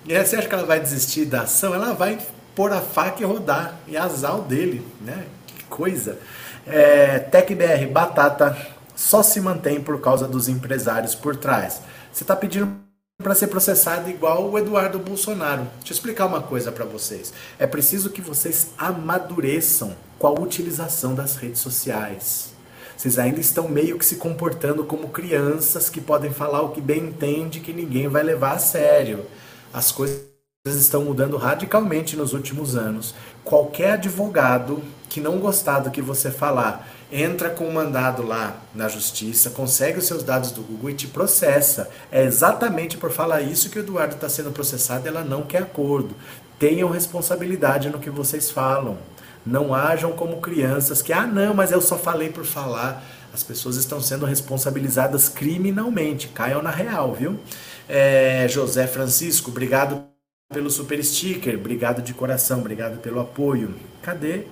E você acha que ela vai desistir da ação? Ela vai pôr a faca e rodar. E azar dele. Né? Que coisa. É, TecBR, batata só se mantém por causa dos empresários por trás. Você está pedindo para ser processado igual o Eduardo Bolsonaro. Deixa eu explicar uma coisa para vocês. É preciso que vocês amadureçam com a utilização das redes sociais. Vocês ainda estão meio que se comportando como crianças que podem falar o que bem entende que ninguém vai levar a sério. As coisas estão mudando radicalmente nos últimos anos. Qualquer advogado que não gostar do que você falar entra com um mandado lá na justiça, consegue os seus dados do Google e te processa. É exatamente por falar isso que o Eduardo está sendo processado ela não quer acordo. Tenham responsabilidade no que vocês falam. Não ajam como crianças que, ah, não, mas eu só falei por falar. As pessoas estão sendo responsabilizadas criminalmente. Caiam na real, viu? É, José Francisco, obrigado pelo super sticker, obrigado de coração, obrigado pelo apoio. Cadê?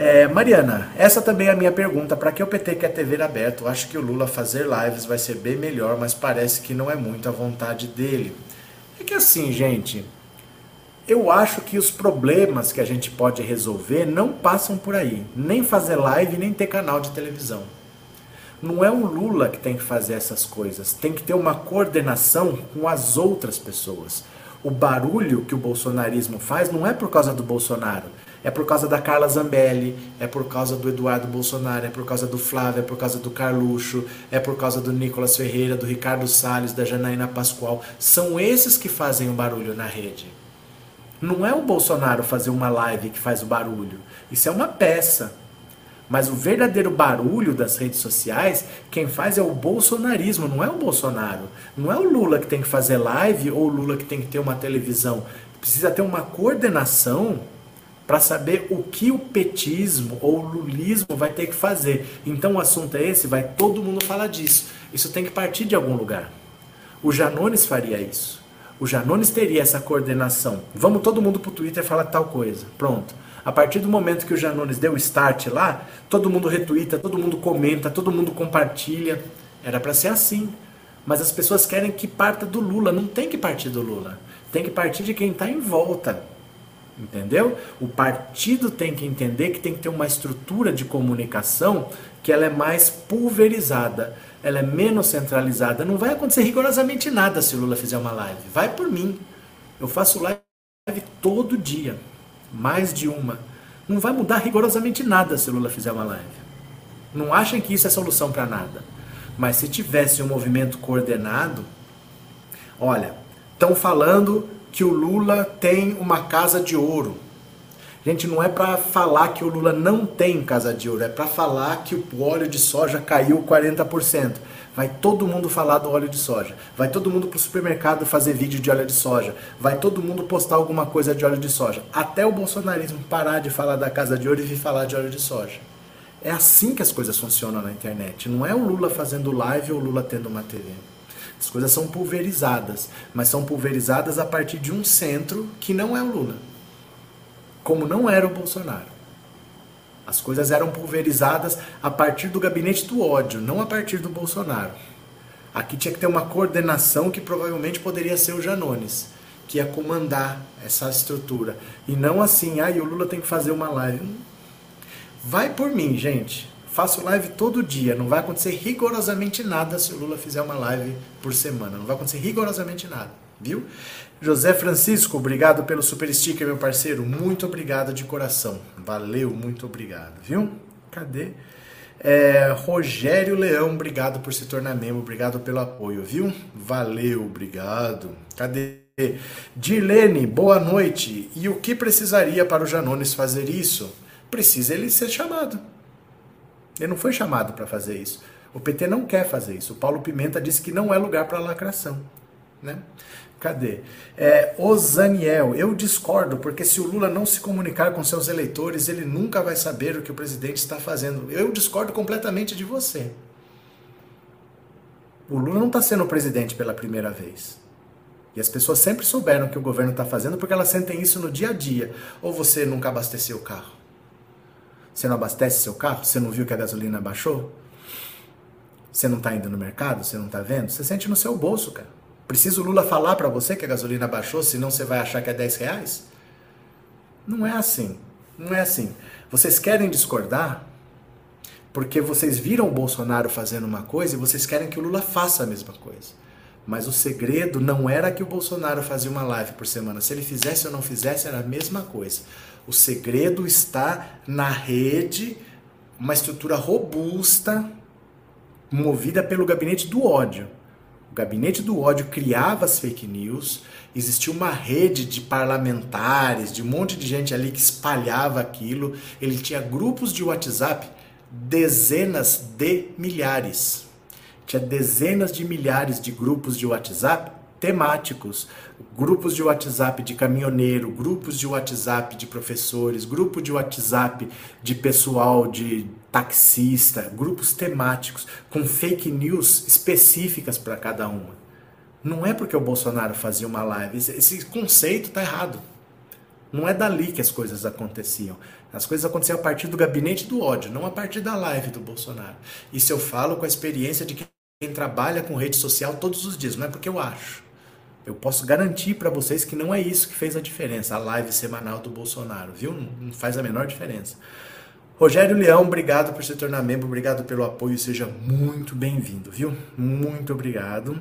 É, Mariana, essa também é a minha pergunta. Para que o PT quer TV aberto? Acho que o Lula fazer lives vai ser bem melhor, mas parece que não é muito a vontade dele. É que assim, gente, eu acho que os problemas que a gente pode resolver não passam por aí. Nem fazer live, nem ter canal de televisão. Não é o Lula que tem que fazer essas coisas. Tem que ter uma coordenação com as outras pessoas. O barulho que o bolsonarismo faz não é por causa do Bolsonaro é por causa da Carla Zambelli, é por causa do Eduardo Bolsonaro, é por causa do Flávio, é por causa do Carluxo, é por causa do Nicolas Ferreira, do Ricardo Salles, da Janaína Pascoal. São esses que fazem o barulho na rede. Não é o Bolsonaro fazer uma live que faz o barulho. Isso é uma peça. Mas o verdadeiro barulho das redes sociais, quem faz é o bolsonarismo, não é o Bolsonaro. Não é o Lula que tem que fazer live ou o Lula que tem que ter uma televisão. Precisa ter uma coordenação para saber o que o petismo ou o lulismo vai ter que fazer. Então o assunto é esse, vai todo mundo falar disso. Isso tem que partir de algum lugar. O Janones faria isso. O Janones teria essa coordenação. Vamos todo mundo para o Twitter falar tal coisa. Pronto. A partir do momento que o Janones deu start lá, todo mundo retuita, todo mundo comenta, todo mundo compartilha. Era para ser assim. Mas as pessoas querem que parta do Lula. Não tem que partir do Lula. Tem que partir de quem está em volta. Entendeu? O partido tem que entender que tem que ter uma estrutura de comunicação que ela é mais pulverizada, ela é menos centralizada. Não vai acontecer rigorosamente nada se Lula fizer uma live. Vai por mim. Eu faço live todo dia, mais de uma. Não vai mudar rigorosamente nada se Lula fizer uma live. Não achem que isso é solução para nada. Mas se tivesse um movimento coordenado, olha, estão falando que o Lula tem uma casa de ouro. Gente, não é para falar que o Lula não tem casa de ouro, é para falar que o óleo de soja caiu 40%. Vai todo mundo falar do óleo de soja. Vai todo mundo pro supermercado fazer vídeo de óleo de soja. Vai todo mundo postar alguma coisa de óleo de soja. Até o bolsonarismo parar de falar da casa de ouro e vir falar de óleo de soja. É assim que as coisas funcionam na internet. Não é o Lula fazendo live ou o Lula tendo uma TV. As coisas são pulverizadas, mas são pulverizadas a partir de um centro que não é o Lula. Como não era o Bolsonaro. As coisas eram pulverizadas a partir do gabinete do ódio, não a partir do Bolsonaro. Aqui tinha que ter uma coordenação que provavelmente poderia ser o Janones, que ia comandar essa estrutura. E não assim, ah, o Lula tem que fazer uma live. Vai por mim, gente. Faço live todo dia. Não vai acontecer rigorosamente nada se o Lula fizer uma live por semana. Não vai acontecer rigorosamente nada, viu? José Francisco, obrigado pelo super sticker, meu parceiro. Muito obrigado de coração. Valeu, muito obrigado, viu? Cadê? É, Rogério Leão, obrigado por se tornar membro, obrigado pelo apoio, viu? Valeu, obrigado. Cadê? Dirlene, boa noite. E o que precisaria para o Janones fazer isso? Precisa ele ser chamado. Ele não foi chamado para fazer isso. O PT não quer fazer isso. O Paulo Pimenta disse que não é lugar para lacração. Né? Cadê? É, Zaniel, eu discordo, porque se o Lula não se comunicar com seus eleitores, ele nunca vai saber o que o presidente está fazendo. Eu discordo completamente de você. O Lula não está sendo presidente pela primeira vez. E as pessoas sempre souberam o que o governo está fazendo porque elas sentem isso no dia a dia. Ou você nunca abasteceu o carro? Você não abastece seu carro? Você não viu que a gasolina baixou? Você não está indo no mercado? Você não está vendo? Você sente no seu bolso, cara. Precisa o Lula falar para você que a gasolina baixou, senão você vai achar que é 10 reais? Não é assim. Não é assim. Vocês querem discordar porque vocês viram o Bolsonaro fazendo uma coisa e vocês querem que o Lula faça a mesma coisa. Mas o segredo não era que o Bolsonaro fazia uma live por semana. Se ele fizesse ou não fizesse, era a mesma coisa. O segredo está na rede, uma estrutura robusta, movida pelo gabinete do ódio o gabinete do ódio criava as fake news, existia uma rede de parlamentares, de um monte de gente ali que espalhava aquilo. Ele tinha grupos de WhatsApp, dezenas de milhares. Tinha dezenas de milhares de grupos de WhatsApp temáticos, grupos de WhatsApp de caminhoneiro, grupos de WhatsApp de professores, grupo de WhatsApp de pessoal de taxista, grupos temáticos com fake news específicas para cada uma. Não é porque o Bolsonaro fazia uma live, esse, conceito está errado. Não é dali que as coisas aconteciam. As coisas aconteciam a partir do gabinete do ódio, não a partir da live do Bolsonaro. Isso eu falo com a experiência de quem trabalha com rede social todos os dias, não é porque eu acho. Eu posso garantir para vocês que não é isso que fez a diferença, a live semanal do Bolsonaro, viu? Não faz a menor diferença. Rogério Leão, obrigado por se tornar membro, obrigado pelo apoio, seja muito bem-vindo, viu? Muito obrigado.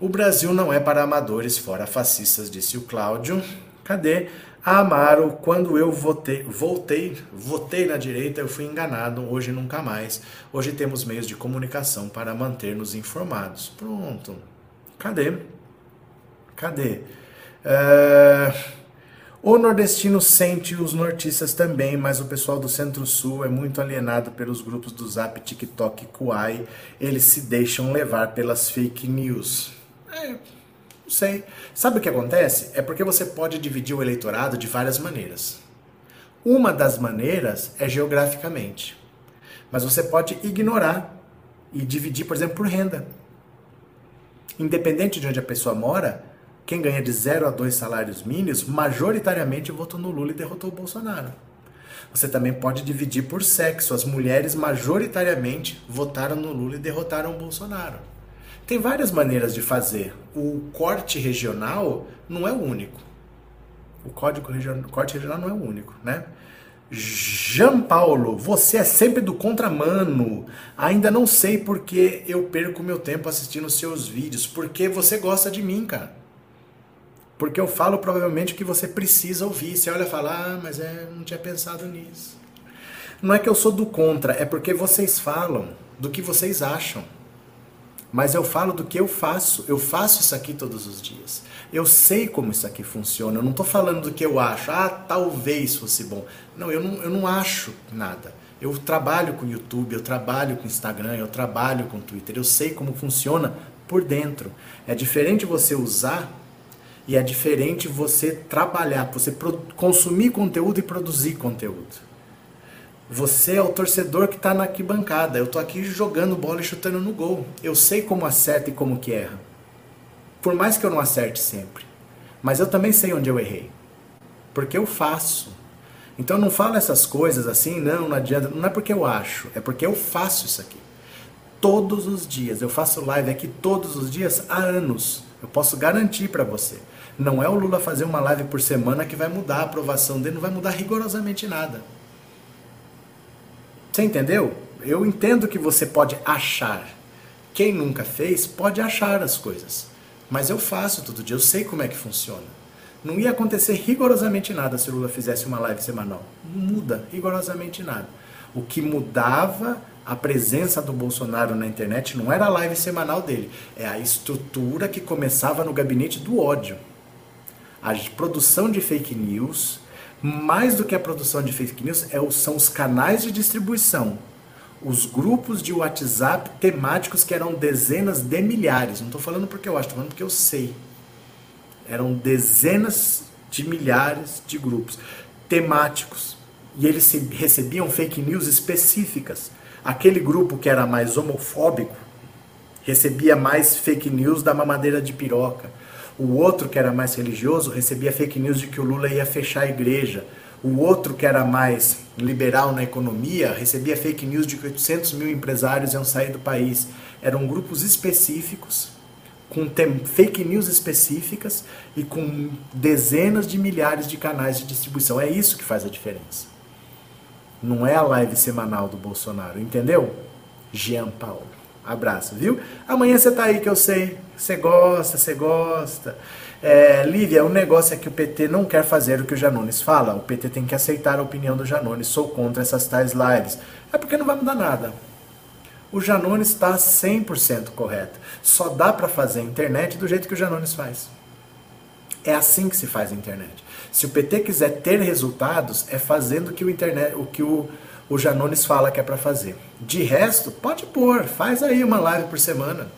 O Brasil não é para amadores, fora fascistas, disse o Cláudio. Cadê? Amaro, quando eu votei, voltei, votei na direita, eu fui enganado, hoje nunca mais. Hoje temos meios de comunicação para manter-nos informados. Pronto. Cadê? Cadê? Uh... O nordestino sente os nortistas também, mas o pessoal do Centro-Sul é muito alienado pelos grupos do Zap, TikTok e Kuai. Eles se deixam levar pelas fake news. É, não sei. Sabe o que acontece? É porque você pode dividir o eleitorado de várias maneiras. Uma das maneiras é geograficamente. Mas você pode ignorar e dividir, por exemplo, por renda. Independente de onde a pessoa mora, quem ganha de 0 a 2 salários mínimos, majoritariamente votou no Lula e derrotou o Bolsonaro. Você também pode dividir por sexo. As mulheres majoritariamente votaram no Lula e derrotaram o Bolsonaro. Tem várias maneiras de fazer. O corte regional não é o único. O código regional, corte regional não é o único, né? Jean Paulo, você é sempre do contramano. Ainda não sei porque eu perco meu tempo assistindo seus vídeos. Porque você gosta de mim, cara. Porque eu falo provavelmente o que você precisa ouvir. Você olha e fala, ah, mas é, não tinha pensado nisso. Não é que eu sou do contra, é porque vocês falam do que vocês acham. Mas eu falo do que eu faço. Eu faço isso aqui todos os dias. Eu sei como isso aqui funciona. Eu não estou falando do que eu acho. Ah, talvez fosse bom. Não, eu não, eu não acho nada. Eu trabalho com YouTube, eu trabalho com Instagram, eu trabalho com Twitter. Eu sei como funciona por dentro. É diferente você usar e é diferente você trabalhar, você consumir conteúdo e produzir conteúdo. Você é o torcedor que está na arquibancada. Eu estou aqui jogando bola e chutando no gol. Eu sei como acerta e como que erra. Por mais que eu não acerte sempre. Mas eu também sei onde eu errei. Porque eu faço. Então não fala essas coisas assim, não, não adianta. Não é porque eu acho, é porque eu faço isso aqui. Todos os dias. Eu faço live aqui todos os dias há anos. Eu posso garantir para você. Não é o Lula fazer uma live por semana que vai mudar a aprovação dele, não vai mudar rigorosamente nada. Você entendeu? Eu entendo que você pode achar. Quem nunca fez pode achar as coisas. Mas eu faço todo dia, eu sei como é que funciona. Não ia acontecer rigorosamente nada se o Lula fizesse uma live semanal. Não muda rigorosamente nada. O que mudava a presença do Bolsonaro na internet não era a live semanal dele, é a estrutura que começava no gabinete do ódio. A produção de fake news, mais do que a produção de fake news, é, são os canais de distribuição. Os grupos de WhatsApp temáticos que eram dezenas de milhares. Não estou falando porque eu acho, estou falando porque eu sei. Eram dezenas de milhares de grupos temáticos. E eles recebiam fake news específicas. Aquele grupo que era mais homofóbico recebia mais fake news da mamadeira de piroca. O outro, que era mais religioso, recebia fake news de que o Lula ia fechar a igreja. O outro, que era mais liberal na economia, recebia fake news de que 800 mil empresários iam sair do país. Eram grupos específicos, com fake news específicas e com dezenas de milhares de canais de distribuição. É isso que faz a diferença. Não é a live semanal do Bolsonaro, entendeu? Jean Paulo. Abraço, viu? Amanhã você tá aí que eu sei. Você gosta, você gosta. É, Lívia, o negócio é que o PT não quer fazer o que o Janones fala. O PT tem que aceitar a opinião do Janones. Sou contra essas tais lives. É porque não vai mudar nada. O Janones está 100% correto. Só dá para fazer a internet do jeito que o Janones faz. É assim que se faz a internet. Se o PT quiser ter resultados, é fazendo o que o, internet, o, que o, o Janones fala que é para fazer. De resto, pode pôr, faz aí uma live por semana.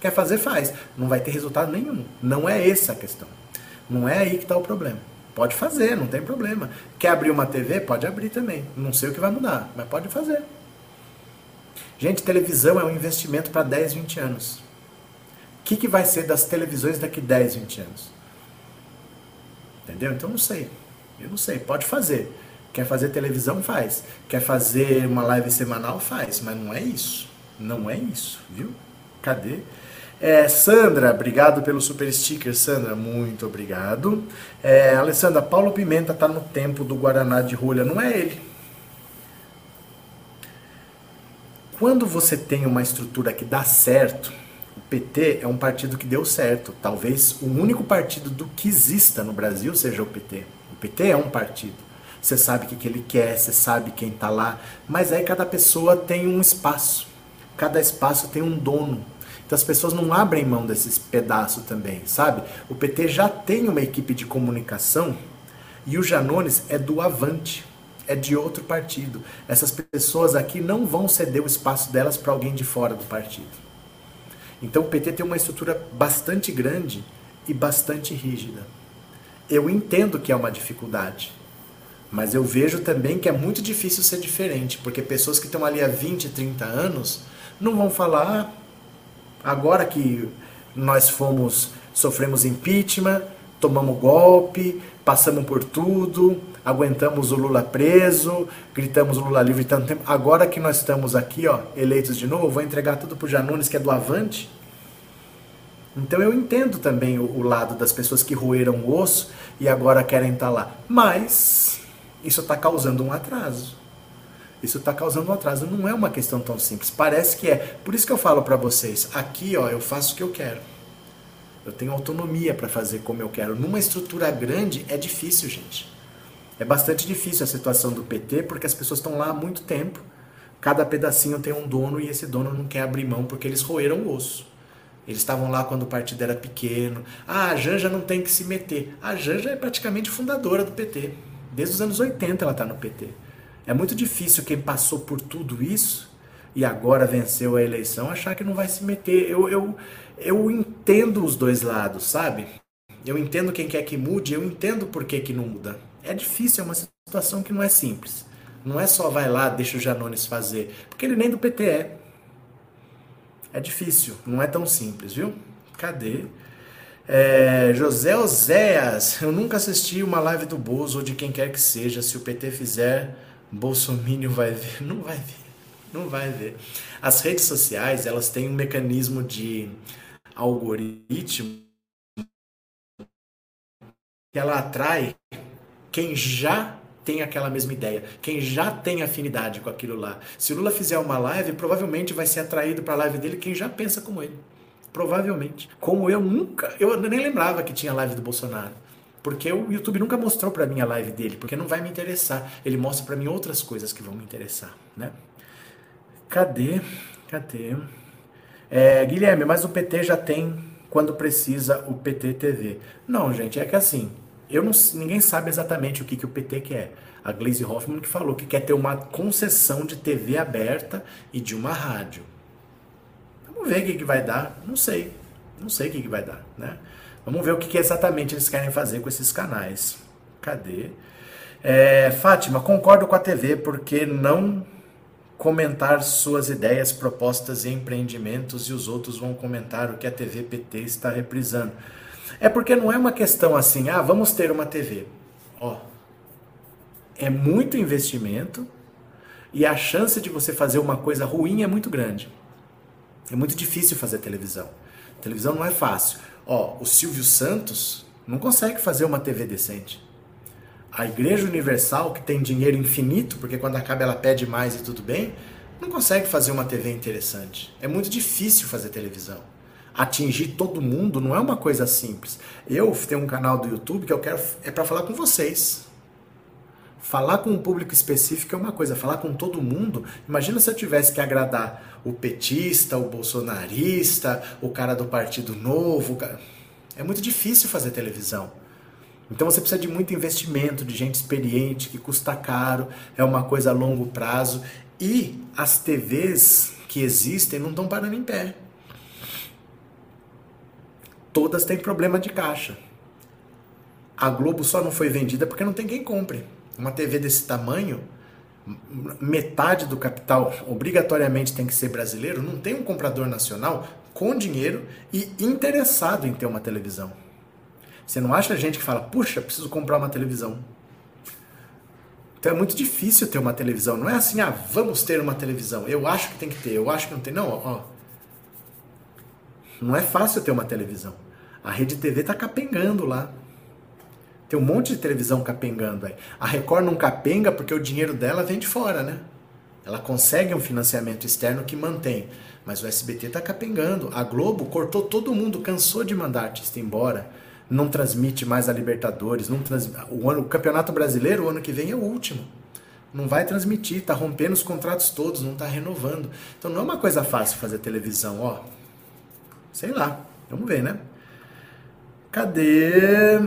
Quer fazer, faz. Não vai ter resultado nenhum. Não é essa a questão. Não é aí que está o problema. Pode fazer, não tem problema. Quer abrir uma TV? Pode abrir também. Não sei o que vai mudar, mas pode fazer. Gente, televisão é um investimento para 10, 20 anos. O que, que vai ser das televisões daqui 10, 20 anos? Entendeu? Então não sei. Eu não sei. Pode fazer. Quer fazer televisão? Faz. Quer fazer uma live semanal? Faz. Mas não é isso. Não é isso, viu? Cadê? É, Sandra, obrigado pelo super sticker, Sandra, muito obrigado. É, Alessandra, Paulo Pimenta está no tempo do Guaraná de rolha, não é ele. Quando você tem uma estrutura que dá certo, o PT é um partido que deu certo. Talvez o único partido do que exista no Brasil seja o PT. O PT é um partido. Você sabe o que, que ele quer, você sabe quem está lá, mas aí cada pessoa tem um espaço. Cada espaço tem um dono. Então as pessoas não abrem mão desses pedaços também, sabe? O PT já tem uma equipe de comunicação e o Janones é do Avante, é de outro partido. Essas pessoas aqui não vão ceder o espaço delas para alguém de fora do partido. Então o PT tem uma estrutura bastante grande e bastante rígida. Eu entendo que é uma dificuldade. Mas eu vejo também que é muito difícil ser diferente, porque pessoas que estão ali há 20, 30 anos não vão falar ah, agora que nós fomos sofremos impeachment, tomamos golpe, passamos por tudo, aguentamos o Lula preso, gritamos Lula livre tanto tempo. Agora que nós estamos aqui, ó, eleitos de novo, vou entregar tudo pro Janones que é do Avante. Então eu entendo também o, o lado das pessoas que roeram o osso e agora querem estar tá lá. Mas isso está causando um atraso. Isso está causando um atraso. Não é uma questão tão simples. Parece que é. Por isso que eu falo para vocês: aqui, ó, eu faço o que eu quero. Eu tenho autonomia para fazer como eu quero. Numa estrutura grande é difícil, gente. É bastante difícil a situação do PT porque as pessoas estão lá há muito tempo. Cada pedacinho tem um dono e esse dono não quer abrir mão porque eles roeram o osso. Eles estavam lá quando o partido era pequeno. Ah, a Janja não tem que se meter. A Janja é praticamente fundadora do PT. Desde os anos 80 ela está no PT. É muito difícil quem passou por tudo isso e agora venceu a eleição achar que não vai se meter. Eu, eu, eu entendo os dois lados, sabe? Eu entendo quem quer que mude, eu entendo por que, que não muda. É difícil, é uma situação que não é simples. Não é só vai lá, deixa o Janones fazer. Porque ele nem do PT é. É difícil, não é tão simples, viu? Cadê? É, José Oséias, eu nunca assisti uma live do Bozo ou de quem quer que seja. Se o PT fizer, Bolsonaro vai ver. Não vai ver. Não vai ver. As redes sociais, elas têm um mecanismo de algoritmo que ela atrai quem já tem aquela mesma ideia, quem já tem afinidade com aquilo lá. Se o Lula fizer uma live, provavelmente vai ser atraído para a live dele quem já pensa como ele. Provavelmente. Como eu nunca, eu nem lembrava que tinha live do Bolsonaro. Porque o YouTube nunca mostrou para mim a live dele, porque não vai me interessar. Ele mostra para mim outras coisas que vão me interessar, né? Cadê? Cadê? É, Guilherme, mas o PT já tem quando precisa o PT TV. Não, gente, é que assim, eu não, ninguém sabe exatamente o que, que o PT quer. A Glaze Hoffman que falou que quer ter uma concessão de TV aberta e de uma rádio. Vamos ver o que, que vai dar. Não sei. Não sei o que, que vai dar, né? Vamos ver o que, que exatamente eles querem fazer com esses canais. Cadê? É, Fátima, concordo com a TV, porque não comentar suas ideias, propostas e empreendimentos e os outros vão comentar o que a TV PT está reprisando. É porque não é uma questão assim, ah, vamos ter uma TV. Ó, é muito investimento e a chance de você fazer uma coisa ruim é muito grande. É muito difícil fazer televisão. televisão não é fácil. Ó, o Silvio Santos não consegue fazer uma TV decente. A Igreja Universal, que tem dinheiro infinito, porque quando acaba ela pede mais e tudo bem, não consegue fazer uma TV interessante. É muito difícil fazer televisão atingir todo mundo não é uma coisa simples. Eu tenho um canal do YouTube que eu quero é para falar com vocês. Falar com um público específico é uma coisa, falar com todo mundo. Imagina se eu tivesse que agradar o petista, o bolsonarista, o cara do Partido Novo. É muito difícil fazer televisão. Então você precisa de muito investimento, de gente experiente, que custa caro, é uma coisa a longo prazo. E as TVs que existem não estão parando em pé todas têm problema de caixa. A Globo só não foi vendida porque não tem quem compre. Uma TV desse tamanho, metade do capital obrigatoriamente tem que ser brasileiro, não tem um comprador nacional com dinheiro e interessado em ter uma televisão. Você não acha gente que fala, puxa, preciso comprar uma televisão. Então é muito difícil ter uma televisão. Não é assim, ah, vamos ter uma televisão. Eu acho que tem que ter, eu acho que não tem. Não, ó, não é fácil ter uma televisão. A Rede TV tá capengando lá. Tem um monte de televisão capengando aí. A Record não capenga porque o dinheiro dela vem de fora, né? Ela consegue um financiamento externo que mantém. Mas o SBT tá capengando. A Globo cortou todo mundo, cansou de mandar artista embora. Não transmite mais a Libertadores. Não trans... o, ano... o Campeonato Brasileiro, o ano que vem, é o último. Não vai transmitir, tá rompendo os contratos todos, não tá renovando. Então não é uma coisa fácil fazer televisão, ó. Sei lá, vamos ver, né? Cadê?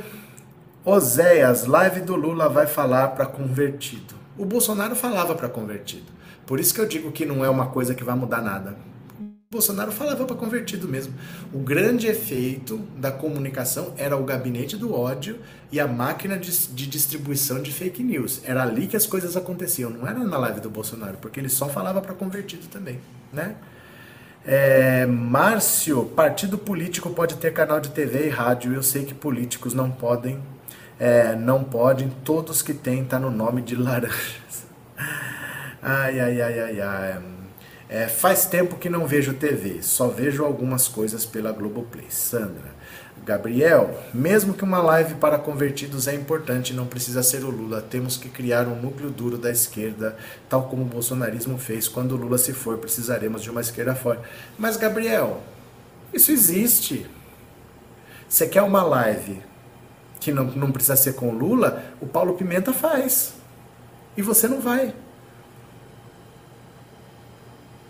Oséias, live do Lula vai falar para convertido. O Bolsonaro falava para convertido. Por isso que eu digo que não é uma coisa que vai mudar nada. O Bolsonaro falava para convertido mesmo. O grande efeito da comunicação era o gabinete do ódio e a máquina de, de distribuição de fake news. Era ali que as coisas aconteciam, não era na live do Bolsonaro, porque ele só falava para convertido também, né? É, Márcio, partido político pode ter canal de TV e rádio. Eu sei que políticos não podem, é, não podem. Todos que têm tá no nome de laranjas. Ai, ai, ai, ai, ai. É, faz tempo que não vejo TV, só vejo algumas coisas pela Globoplay. Sandra. Gabriel, mesmo que uma live para convertidos é importante, não precisa ser o Lula. Temos que criar um núcleo duro da esquerda, tal como o bolsonarismo fez. Quando o Lula se for, precisaremos de uma esquerda forte. Mas, Gabriel, isso existe. Você quer uma live que não, não precisa ser com Lula? O Paulo Pimenta faz. E você não vai.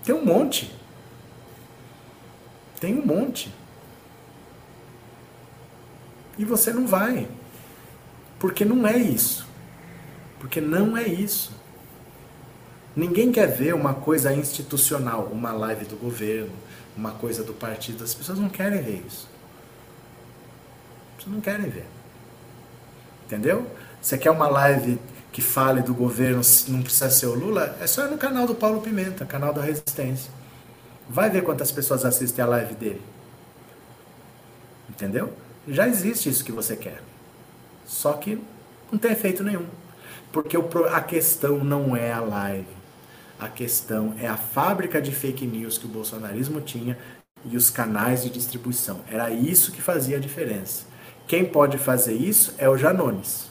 Tem um monte. Tem um monte. E você não vai. Porque não é isso. Porque não é isso. Ninguém quer ver uma coisa institucional, uma live do governo, uma coisa do partido. As pessoas não querem ver isso. As pessoas não querem ver. Entendeu? Você quer uma live que fale do governo, não precisa ser o Lula? É só ir no canal do Paulo Pimenta, canal da Resistência. Vai ver quantas pessoas assistem a live dele. Entendeu? Já existe isso que você quer. Só que não tem efeito nenhum. Porque a questão não é a live. A questão é a fábrica de fake news que o bolsonarismo tinha e os canais de distribuição. Era isso que fazia a diferença. Quem pode fazer isso é o Janones.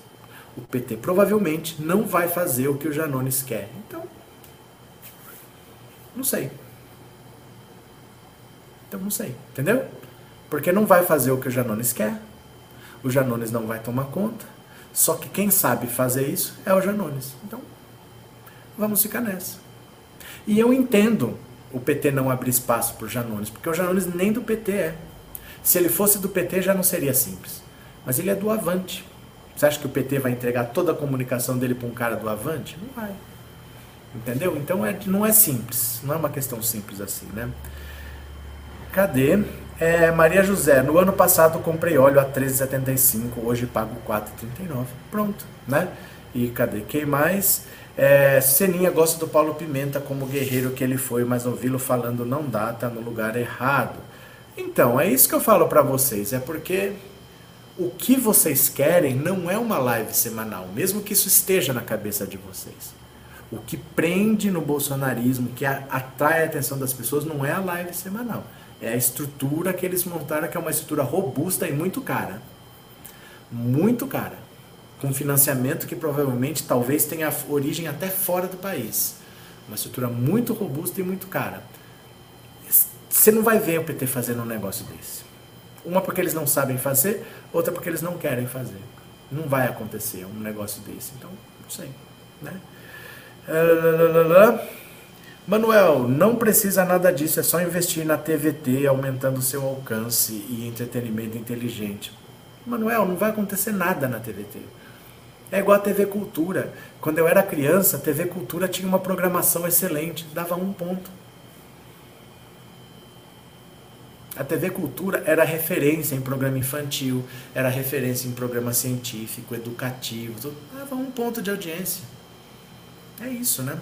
O PT provavelmente não vai fazer o que o Janones quer. Então, não sei. Então, não sei. Entendeu? Porque não vai fazer o que o Janones quer. O Janones não vai tomar conta. Só que quem sabe fazer isso é o Janones. Então, vamos ficar nessa. E eu entendo o PT não abrir espaço para o Janones, porque o Janones nem do PT é. Se ele fosse do PT já não seria simples. Mas ele é do Avante. Você acha que o PT vai entregar toda a comunicação dele para um cara do Avante? Não vai. Entendeu? Então é, não é simples. Não é uma questão simples assim, né? Cadê? É, Maria José, no ano passado comprei óleo a 13,75, hoje pago 4,39. Pronto, né? E cadê? Quem mais? É, Seninha gosta do Paulo Pimenta como guerreiro que ele foi, mas ouvi-lo falando não dá, tá no lugar errado. Então, é isso que eu falo para vocês, é porque o que vocês querem não é uma live semanal, mesmo que isso esteja na cabeça de vocês. O que prende no bolsonarismo, que atrai a atenção das pessoas, não é a live semanal. É a estrutura que eles montaram, que é uma estrutura robusta e muito cara. Muito cara com financiamento que provavelmente talvez tenha origem até fora do país. Uma estrutura muito robusta e muito cara. Você não vai ver o PT fazendo um negócio desse. Uma porque eles não sabem fazer, outra porque eles não querem fazer. Não vai acontecer um negócio desse. Então, não sei. Né? Manuel, não precisa nada disso, é só investir na TVT, aumentando seu alcance e entretenimento inteligente. Manuel, não vai acontecer nada na TVT. É igual a TV Cultura. Quando eu era criança, a TV Cultura tinha uma programação excelente, dava um ponto. A TV Cultura era referência em programa infantil, era referência em programa científico, educativo, dava um ponto de audiência. É isso, né?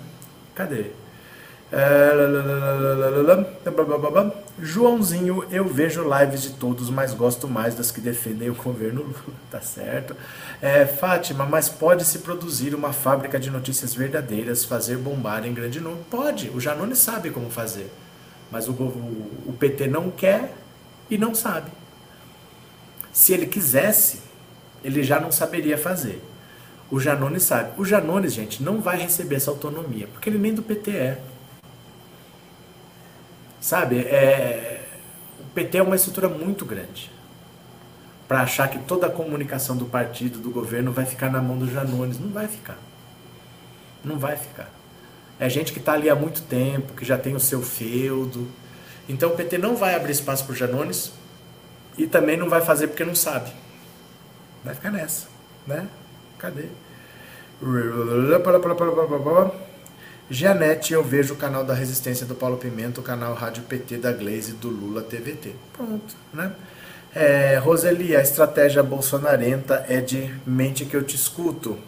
Cadê? Joãozinho, eu vejo lives de todos, mas gosto mais das que defendem o governo Lula, tá certo? É, Fátima, mas pode se produzir uma fábrica de notícias verdadeiras, fazer bombar em grande número? Pode, o Janone sabe como fazer, mas o, o, o PT não quer e não sabe. Se ele quisesse, ele já não saberia fazer. O Janone sabe. O Janone, gente, não vai receber essa autonomia, porque ele nem do PT é. Sabe, é, o PT é uma estrutura muito grande para achar que toda a comunicação do partido, do governo, vai ficar na mão dos Janones. Não vai ficar. Não vai ficar. É gente que está ali há muito tempo, que já tem o seu feudo. Então o PT não vai abrir espaço para os Janones e também não vai fazer porque não sabe. Vai ficar nessa, né? Cadê? Janete, eu vejo o canal da Resistência do Paulo Pimenta, o canal Rádio PT da Glaze do Lula TVT. Pronto, né? É, Roseli, a estratégia bolsonarenta é de mente que eu te escuto.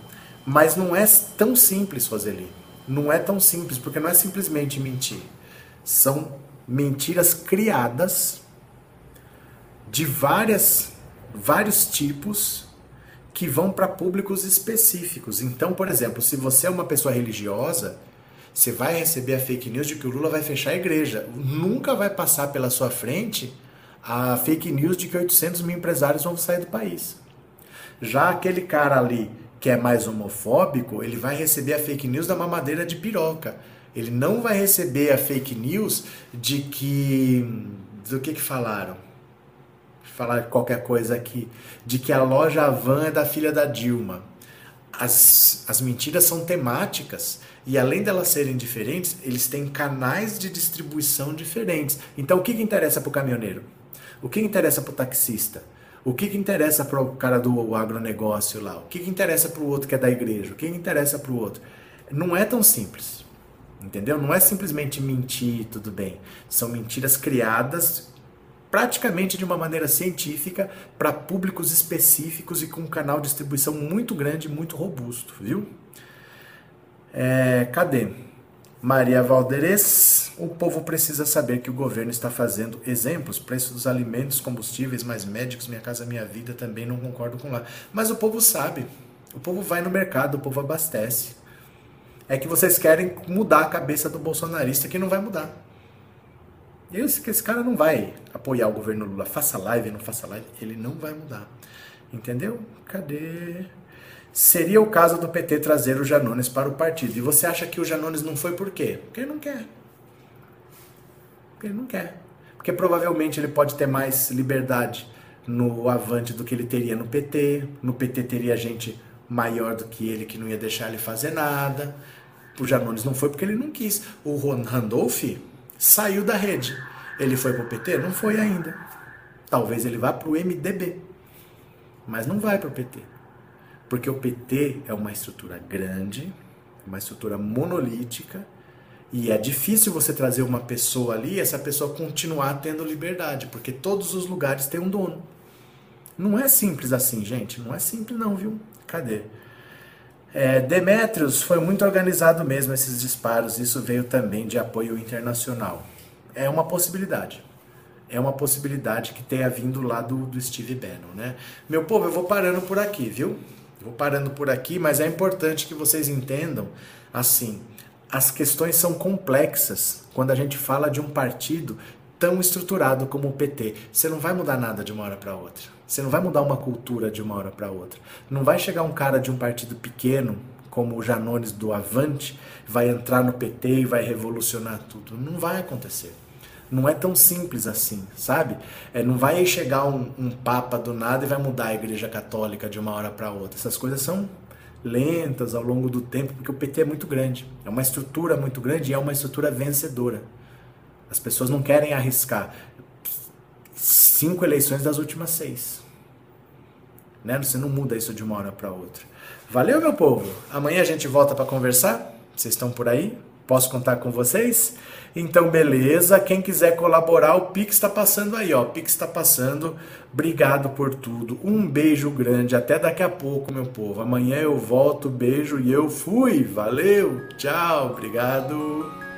Mas não é tão simples, Roseli. Não é tão simples, porque não é simplesmente mentir. São mentiras criadas de várias, vários tipos que vão para públicos específicos. Então, por exemplo, se você é uma pessoa religiosa, você vai receber a fake news de que o Lula vai fechar a igreja. Nunca vai passar pela sua frente a fake news de que 800 mil empresários vão sair do país. Já aquele cara ali que é mais homofóbico, ele vai receber a fake news da mamadeira de piroca. Ele não vai receber a fake news de que. Do que que falaram? Falar qualquer coisa aqui. De que a loja Van é da filha da Dilma. as, as mentiras são temáticas e além delas serem diferentes, eles têm canais de distribuição diferentes. Então o que, que interessa para o caminhoneiro? O que, interessa para o taxista? O que, que interessa para o cara do agronegócio lá? O que, que interessa para o outro que é da igreja? O que, que interessa para o outro? Não é tão simples. Entendeu? Não é simplesmente mentir, tudo bem. São mentiras criadas praticamente de uma maneira científica para públicos específicos e com um canal de distribuição muito grande, muito robusto, viu? É, cadê? Maria Valderes, o povo precisa saber que o governo está fazendo exemplos, preço dos alimentos, combustíveis, mais médicos, minha casa, minha vida, também não concordo com lá. Mas o povo sabe, o povo vai no mercado, o povo abastece. É que vocês querem mudar a cabeça do bolsonarista que não vai mudar. Esse, esse cara não vai apoiar o governo Lula. Faça live, não faça live. Ele não vai mudar. Entendeu? Cadê? Seria o caso do PT trazer o Janones para o partido. E você acha que o Janones não foi por quê? Porque ele não quer. Porque ele não quer. Porque provavelmente ele pode ter mais liberdade no Avante do que ele teria no PT. No PT teria gente maior do que ele que não ia deixar ele fazer nada. O Janones não foi porque ele não quis. O Randolph saiu da rede. Ele foi para o PT? Não foi ainda. Talvez ele vá para o MDB, mas não vai para o PT. Porque o PT é uma estrutura grande, uma estrutura monolítica, e é difícil você trazer uma pessoa ali e essa pessoa continuar tendo liberdade, porque todos os lugares têm um dono. Não é simples assim, gente. Não é simples, não, viu? Cadê? É, Demetrios foi muito organizado mesmo esses disparos, isso veio também de apoio internacional. É uma possibilidade. É uma possibilidade que tenha vindo lá do, do Steve Bannon, né? Meu povo, eu vou parando por aqui, viu? Vou parando por aqui, mas é importante que vocês entendam assim, as questões são complexas quando a gente fala de um partido tão estruturado como o PT. Você não vai mudar nada de uma hora para outra. Você não vai mudar uma cultura de uma hora para outra. Não vai chegar um cara de um partido pequeno, como o Janones do Avante, vai entrar no PT e vai revolucionar tudo. Não vai acontecer. Não é tão simples assim, sabe? É, não vai chegar um, um papa do nada e vai mudar a igreja católica de uma hora para outra. Essas coisas são lentas ao longo do tempo, porque o PT é muito grande. É uma estrutura muito grande e é uma estrutura vencedora. As pessoas não querem arriscar cinco eleições das últimas seis. Né? Você não muda isso de uma hora para outra. Valeu, meu povo? Amanhã a gente volta para conversar. Vocês estão por aí? Posso contar com vocês? Então, beleza. Quem quiser colaborar, o Pix está passando aí, ó. O Pix está passando. Obrigado por tudo. Um beijo grande. Até daqui a pouco, meu povo. Amanhã eu volto. Beijo e eu fui. Valeu. Tchau. Obrigado.